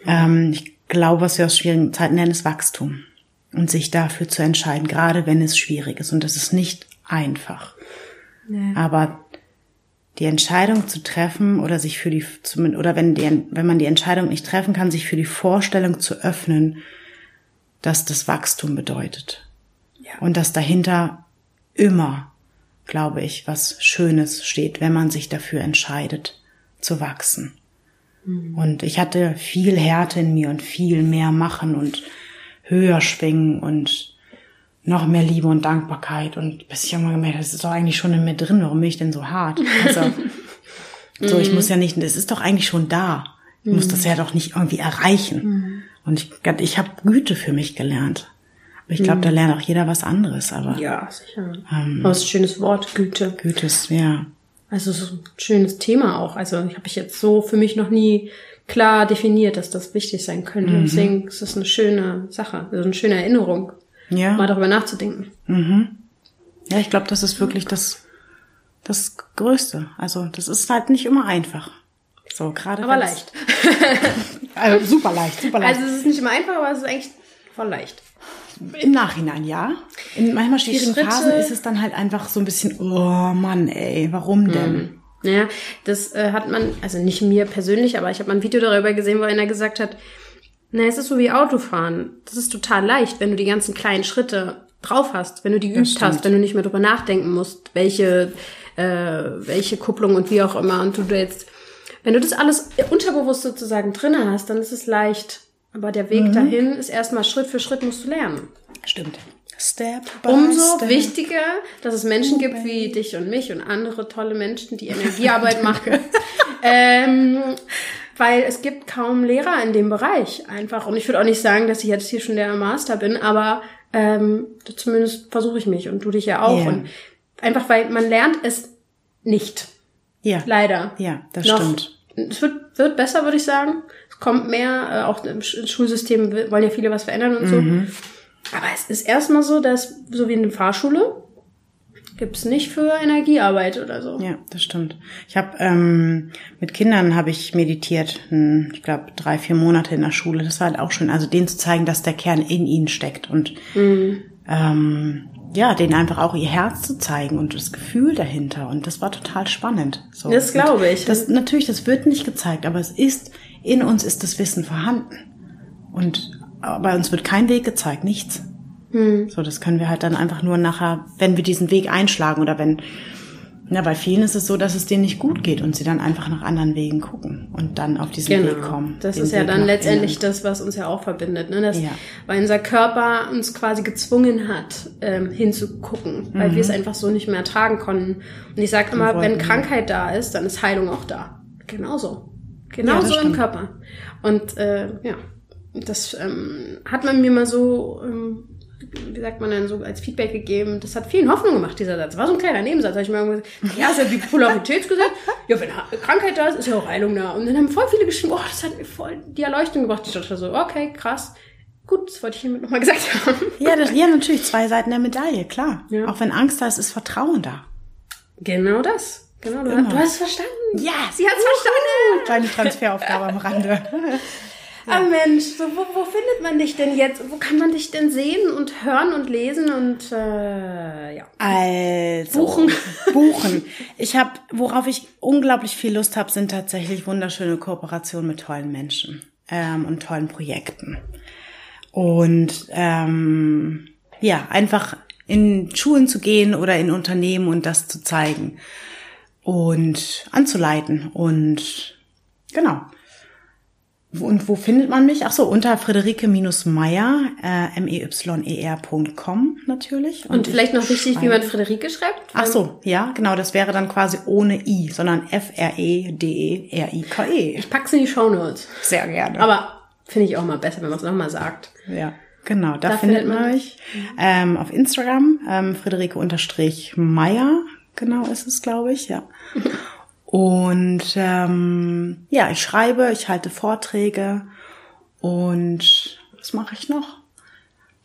[SPEAKER 2] ähm, ich glaube, was wir aus schwierigen Zeiten nennen, ist Wachstum. Und sich dafür zu entscheiden, gerade wenn es schwierig ist. Und das ist nicht einfach. Nee. Aber die Entscheidung zu treffen oder sich für die, oder wenn, die, wenn man die Entscheidung nicht treffen kann, sich für die Vorstellung zu öffnen, dass das Wachstum bedeutet. Ja. Und dass dahinter immer, glaube ich, was Schönes steht, wenn man sich dafür entscheidet, zu wachsen. Mhm. Und ich hatte viel Härte in mir und viel mehr machen und höher schwingen und noch mehr Liebe und Dankbarkeit. Und bis ich irgendwann gemerkt habe, das ist doch eigentlich schon in mir drin, warum bin ich denn so hart? Also, so, ich muss ja nicht, es ist doch eigentlich schon da. Ich muss das ja doch nicht irgendwie erreichen. Und ich, ich habe Güte für mich gelernt. Aber ich glaube, da lernt auch jeder was anderes. Aber
[SPEAKER 1] ja, sicher. Ähm, es ist ein schönes Wort, Güte.
[SPEAKER 2] Gütes, ja.
[SPEAKER 1] Also ist ein schönes Thema auch. Also ich habe ich jetzt so für mich noch nie klar definiert, dass das wichtig sein könnte. Mhm. Deswegen ist es eine schöne Sache, also eine schöne Erinnerung ja. mal darüber nachzudenken.
[SPEAKER 2] Mhm. Ja, ich glaube, das ist wirklich das, das Größte. Also das ist halt nicht immer einfach. So, gerade.
[SPEAKER 1] Aber leicht.
[SPEAKER 2] also, super leicht, super leicht.
[SPEAKER 1] Also es ist nicht immer einfach, aber es ist eigentlich voll leicht.
[SPEAKER 2] Im Nachhinein, ja. In manchmal schwierigen Phasen ist es dann halt einfach so ein bisschen, oh Mann, ey, warum hm. denn? Hm.
[SPEAKER 1] Naja, das äh, hat man, also nicht mir persönlich, aber ich habe mal ein Video darüber gesehen, wo einer gesagt hat, na, es ist so wie Autofahren. Das ist total leicht, wenn du die ganzen kleinen Schritte drauf hast, wenn du die geübt hast, wenn du nicht mehr drüber nachdenken musst, welche, äh, welche Kupplung und wie auch immer. Und du jetzt, wenn du das alles unterbewusst sozusagen drinne hast, dann ist es leicht. Aber der Weg mhm. dahin ist erstmal Schritt für Schritt musst du lernen.
[SPEAKER 2] Stimmt.
[SPEAKER 1] Step by Umso step. wichtiger, dass es Menschen gibt wie dich und mich und andere tolle Menschen, die Energiearbeit machen. ähm, weil es gibt kaum Lehrer in dem Bereich einfach. Und ich würde auch nicht sagen, dass ich jetzt hier schon der Master bin, aber ähm, zumindest versuche ich mich und du dich ja auch. Yeah. Und einfach weil man lernt es nicht.
[SPEAKER 2] Ja.
[SPEAKER 1] Leider.
[SPEAKER 2] Ja, das Noch. stimmt.
[SPEAKER 1] Es wird, wird besser, würde ich sagen. Es kommt mehr, äh, auch im Schulsystem wollen ja viele was verändern und mhm. so. Aber es ist erstmal so, dass, so wie in der Fahrschule, gibt's nicht für Energiearbeit oder so.
[SPEAKER 2] Ja, das stimmt. Ich habe ähm, mit Kindern habe ich meditiert, hm, ich glaube drei, vier Monate in der Schule. Das war halt auch schön, also denen zu zeigen, dass der Kern in ihnen steckt und mhm. ähm, ja, denen einfach auch ihr Herz zu zeigen und das Gefühl dahinter. Und das war total spannend. So.
[SPEAKER 1] Das glaube ich.
[SPEAKER 2] Das, natürlich, das wird nicht gezeigt, aber es ist, in uns ist das Wissen vorhanden. Und bei uns wird kein Weg gezeigt, nichts. Hm. So, das können wir halt dann einfach nur nachher, wenn wir diesen Weg einschlagen oder wenn ja, bei vielen ist es so, dass es denen nicht gut geht und sie dann einfach nach anderen Wegen gucken und dann auf diesen genau. Weg kommen.
[SPEAKER 1] Das ist ja Weg dann letztendlich innen. das, was uns ja auch verbindet, ne? Dass, ja. weil unser Körper uns quasi gezwungen hat, ähm, hinzugucken, weil mhm. wir es einfach so nicht mehr ertragen konnten. Und ich sage immer, wenn Krankheit da ist, dann ist Heilung auch da. Genauso. Genauso ja, im Körper. Und äh, ja, das ähm, hat man mir mal so ähm, wie sagt man denn so, als Feedback gegeben. Das hat vielen Hoffnung gemacht, dieser Satz. War so ein kleiner Nebensatz. Da ich mir gesagt, ja, ist ja Bipolaritätsgesetz. Ja, wenn Krankheit da ist, ist ja auch Heilung da. Und dann haben voll viele geschrieben, oh, das hat mir voll die Erleuchtung gebracht. Ich dachte so, okay, krass. Gut, das wollte ich hiermit nochmal gesagt haben.
[SPEAKER 2] Ja, das, ja, natürlich zwei Seiten der Medaille, klar. Ja. Auch wenn Angst da ist, ist Vertrauen da.
[SPEAKER 1] Genau das. Genau, du, genau. du hast es verstanden.
[SPEAKER 2] Ja, sie hat es verstanden. Kleine Transferaufgabe am Rande.
[SPEAKER 1] Ah Mensch, so, wo, wo findet man dich denn jetzt? Wo kann man dich denn sehen und hören und lesen und äh, ja.
[SPEAKER 2] Also buchen. Buchen. Ich habe, worauf ich unglaublich viel Lust habe, sind tatsächlich wunderschöne Kooperationen mit tollen Menschen ähm, und tollen Projekten. Und ähm, ja, einfach in Schulen zu gehen oder in Unternehmen und das zu zeigen und anzuleiten und genau. Und wo findet man mich? Ach so, unter Friederike-Meyer, äh, m-e-y-e-r.com natürlich.
[SPEAKER 1] Und, und vielleicht noch wichtig, wie man Friederike schreibt?
[SPEAKER 2] Ach so, ja, genau, das wäre dann quasi ohne i, sondern F-R-E-D-E-R-I-K-E.
[SPEAKER 1] -E. Ich pack's in die Show Notes.
[SPEAKER 2] Sehr gerne.
[SPEAKER 1] Aber finde ich auch mal besser, wenn man es nochmal sagt.
[SPEAKER 2] Ja. Genau, da, da findet man mich ähm, auf Instagram, ähm, Friederike-Meyer, genau ist es, glaube ich, ja. Und ähm, ja, ich schreibe, ich halte Vorträge und was mache ich noch?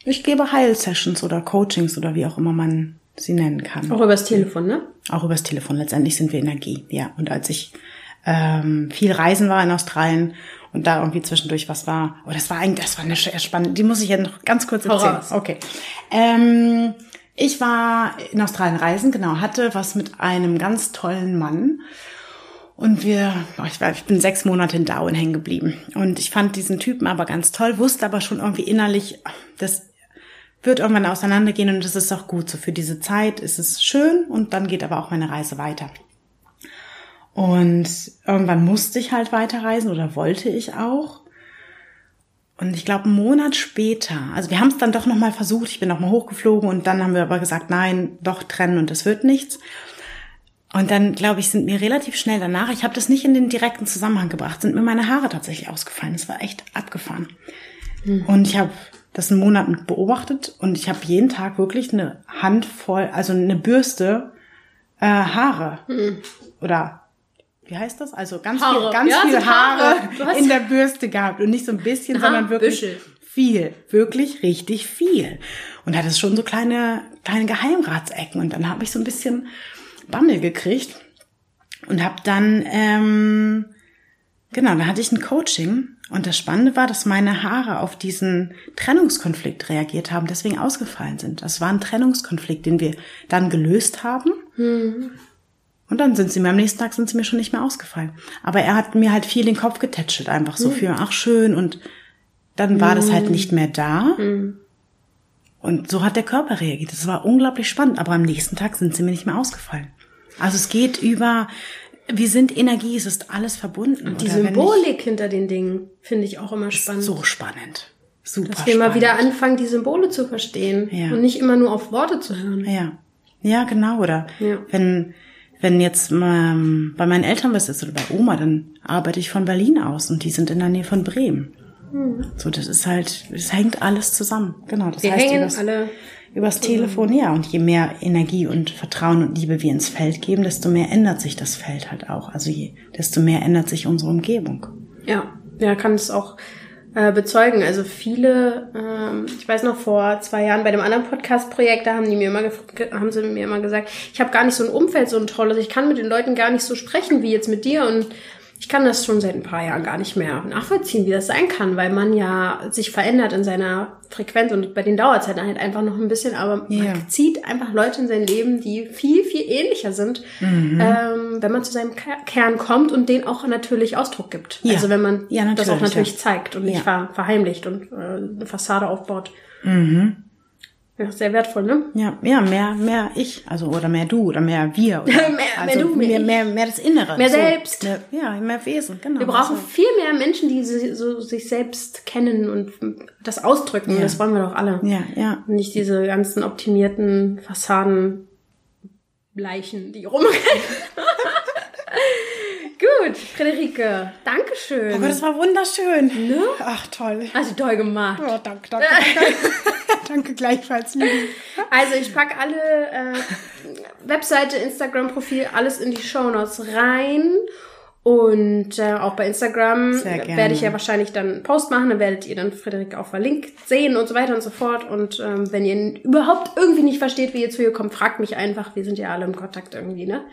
[SPEAKER 2] Ich gebe Heilsessions oder Coachings oder wie auch immer man sie nennen kann.
[SPEAKER 1] Auch übers Telefon, ne?
[SPEAKER 2] Auch übers Telefon. Letztendlich sind wir Energie, ja. Und als ich ähm, viel reisen war in Australien und da irgendwie zwischendurch was war, oh, das war eigentlich, das war eine spannende, die muss ich ja noch ganz kurz erzählen. Voraus. Okay. Ähm, ich war in Australien reisen, genau, hatte was mit einem ganz tollen Mann und wir, ich, war, ich bin sechs Monate in Darwin hängen geblieben. Und ich fand diesen Typen aber ganz toll, wusste aber schon irgendwie innerlich, das wird irgendwann auseinandergehen und das ist auch gut. So für diese Zeit ist es schön und dann geht aber auch meine Reise weiter. Und irgendwann musste ich halt weiterreisen oder wollte ich auch. Und ich glaube, einen Monat später, also wir haben es dann doch nochmal versucht, ich bin nochmal hochgeflogen und dann haben wir aber gesagt, nein, doch trennen und es wird nichts. Und dann, glaube ich, sind mir relativ schnell danach, ich habe das nicht in den direkten Zusammenhang gebracht, sind mir meine Haare tatsächlich ausgefallen. Das war echt abgefahren. Mhm. Und ich habe das einen Monat beobachtet und ich habe jeden Tag wirklich eine Handvoll, also eine Bürste äh, Haare. Mhm. Oder wie heißt das? Also ganz Haare. viel, ganz ja, viele Haare, Haare in der Bürste gehabt. Und nicht so ein bisschen, Aha, sondern wirklich Büschel. viel. Wirklich richtig viel. Und hatte schon so kleine, kleine Geheimratsecken. Und dann habe ich so ein bisschen Bammel gekriegt und habe dann, ähm, genau, da hatte ich ein Coaching und das Spannende war, dass meine Haare auf diesen Trennungskonflikt reagiert haben, deswegen ausgefallen sind. Das war ein Trennungskonflikt, den wir dann gelöst haben. Mhm. Und dann sind sie mir am nächsten Tag sind sie mir schon nicht mehr ausgefallen. Aber er hat mir halt viel den Kopf getätschelt, einfach so mhm. für, ach schön, und dann war mhm. das halt hm. nicht mehr da. Mhm. Und so hat der Körper reagiert. Das war unglaublich spannend, aber am nächsten Tag sind sie mir nicht mehr ausgefallen. Also es geht über, wir sind Energie, es ist alles verbunden.
[SPEAKER 1] Und die Symbolik ich, hinter den Dingen finde ich auch immer spannend.
[SPEAKER 2] so spannend. Super
[SPEAKER 1] Dass wir spannend. mal wieder anfangen, die Symbole zu verstehen ja. und nicht immer nur auf Worte zu hören.
[SPEAKER 2] Ja, ja genau. Oder ja. wenn wenn jetzt ähm, bei meinen Eltern was ist oder bei Oma, dann arbeite ich von Berlin aus und die sind in der Nähe von Bremen. Hm. So, das ist halt, es hängt alles zusammen. Genau. Das
[SPEAKER 1] wir heißt, hängen alle
[SPEAKER 2] Übers Telefon, ja. Und je mehr Energie und Vertrauen und Liebe wir ins Feld geben, desto mehr ändert sich das Feld halt auch. Also je, desto mehr ändert sich unsere Umgebung.
[SPEAKER 1] Ja, ja, kann es auch äh, bezeugen. Also viele, ähm, ich weiß noch vor zwei Jahren bei dem anderen Podcast-Projekt, da haben die mir immer, haben sie mir immer gesagt, ich habe gar nicht so ein Umfeld, so ein tolles, ich kann mit den Leuten gar nicht so sprechen wie jetzt mit dir und ich kann das schon seit ein paar Jahren gar nicht mehr nachvollziehen, wie das sein kann, weil man ja sich verändert in seiner Frequenz und bei den dauert es halt einfach noch ein bisschen, aber
[SPEAKER 2] Ja.
[SPEAKER 1] man zieht einfach Leute in sein Leben, die viel, viel ähnlicher sind,
[SPEAKER 2] Mhm.
[SPEAKER 1] ähm, wenn man zu seinem Ke- Kern kommt und den auch natürlich Ausdruck gibt.
[SPEAKER 2] Ja.
[SPEAKER 1] Also wenn man
[SPEAKER 2] Ja,
[SPEAKER 1] das auch
[SPEAKER 2] natürlich, ja.
[SPEAKER 1] zeigt und nicht ver verheimlicht und äh, eine Fassade aufbaut.
[SPEAKER 2] Mhm.
[SPEAKER 1] Ja, sehr wertvoll, ne?
[SPEAKER 2] Ja, ja, mehr, mehr ich, also oder mehr du oder mehr wir. Oder,
[SPEAKER 1] Mehr- mehr
[SPEAKER 2] also
[SPEAKER 1] du, mehr
[SPEAKER 2] mehr, mehr, mehr das Innere.
[SPEAKER 1] Mehr selbst.
[SPEAKER 2] Mehr, ja, mehr Wesen, genau.
[SPEAKER 1] Wir brauchen
[SPEAKER 2] Also,
[SPEAKER 1] viel mehr Menschen, die si- so sich selbst kennen und das ausdrücken.
[SPEAKER 2] Ja.
[SPEAKER 1] Das wollen wir doch alle.
[SPEAKER 2] ja, ja.
[SPEAKER 1] Und Nicht diese ganzen optimierten Fassaden Leichen, die rumrennen. Gut, Friederike, Dankeschön.
[SPEAKER 2] Oh Gott, das war wunderschön.
[SPEAKER 1] Ne?
[SPEAKER 2] Ach, toll.
[SPEAKER 1] Hast du toll gemacht.
[SPEAKER 2] Oh, danke, danke, danke. danke gleichfalls, Lili.
[SPEAKER 1] Also ich packe alle äh, Webseite, Instagram-Profil, alles in die Shownotes rein. Und äh, auch bei Instagram werde ich ja wahrscheinlich dann einen Post machen, dann werdet ihr dann Friederike auch verlinkt sehen und so weiter und so fort. Und ähm, wenn ihr überhaupt irgendwie nicht versteht, wie ihr zu ihr kommt, fragt mich einfach. Wir sind ja alle im Kontakt irgendwie, ne?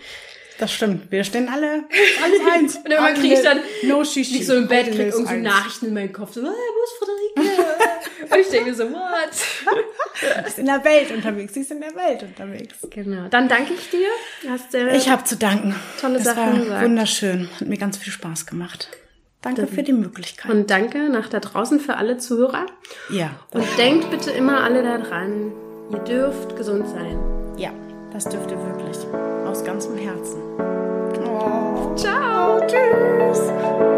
[SPEAKER 2] Das stimmt. Wir stehen alle, alles eins.
[SPEAKER 1] Und irgendwann
[SPEAKER 2] Alle
[SPEAKER 1] krieg ich dann
[SPEAKER 2] no shishi.
[SPEAKER 1] nicht so im Bett, krieg
[SPEAKER 2] Alles
[SPEAKER 1] irgendwie
[SPEAKER 2] eins.
[SPEAKER 1] Nachrichten in meinen Kopf. So, ah, wo ist Friederike? und ich denke so, what?
[SPEAKER 2] Sie ist in der Welt unterwegs. Sie ist in der Welt unterwegs.
[SPEAKER 1] Genau. Dann danke ich dir. Hast, äh,
[SPEAKER 2] Ich habe zu danken.
[SPEAKER 1] Tolle
[SPEAKER 2] das
[SPEAKER 1] Sachen
[SPEAKER 2] war
[SPEAKER 1] gesagt.
[SPEAKER 2] wunderschön. Hat mir ganz viel Spaß gemacht. Danke für die Möglichkeit.
[SPEAKER 1] und danke nach da draußen für alle Zuhörer.
[SPEAKER 2] ja,
[SPEAKER 1] Und denkt bitte immer alle daran, ihr dürft gesund sein.
[SPEAKER 2] ja, das dürft ihr wirklich. Aus ganzem Herzen.
[SPEAKER 1] Ciao. Tschüss.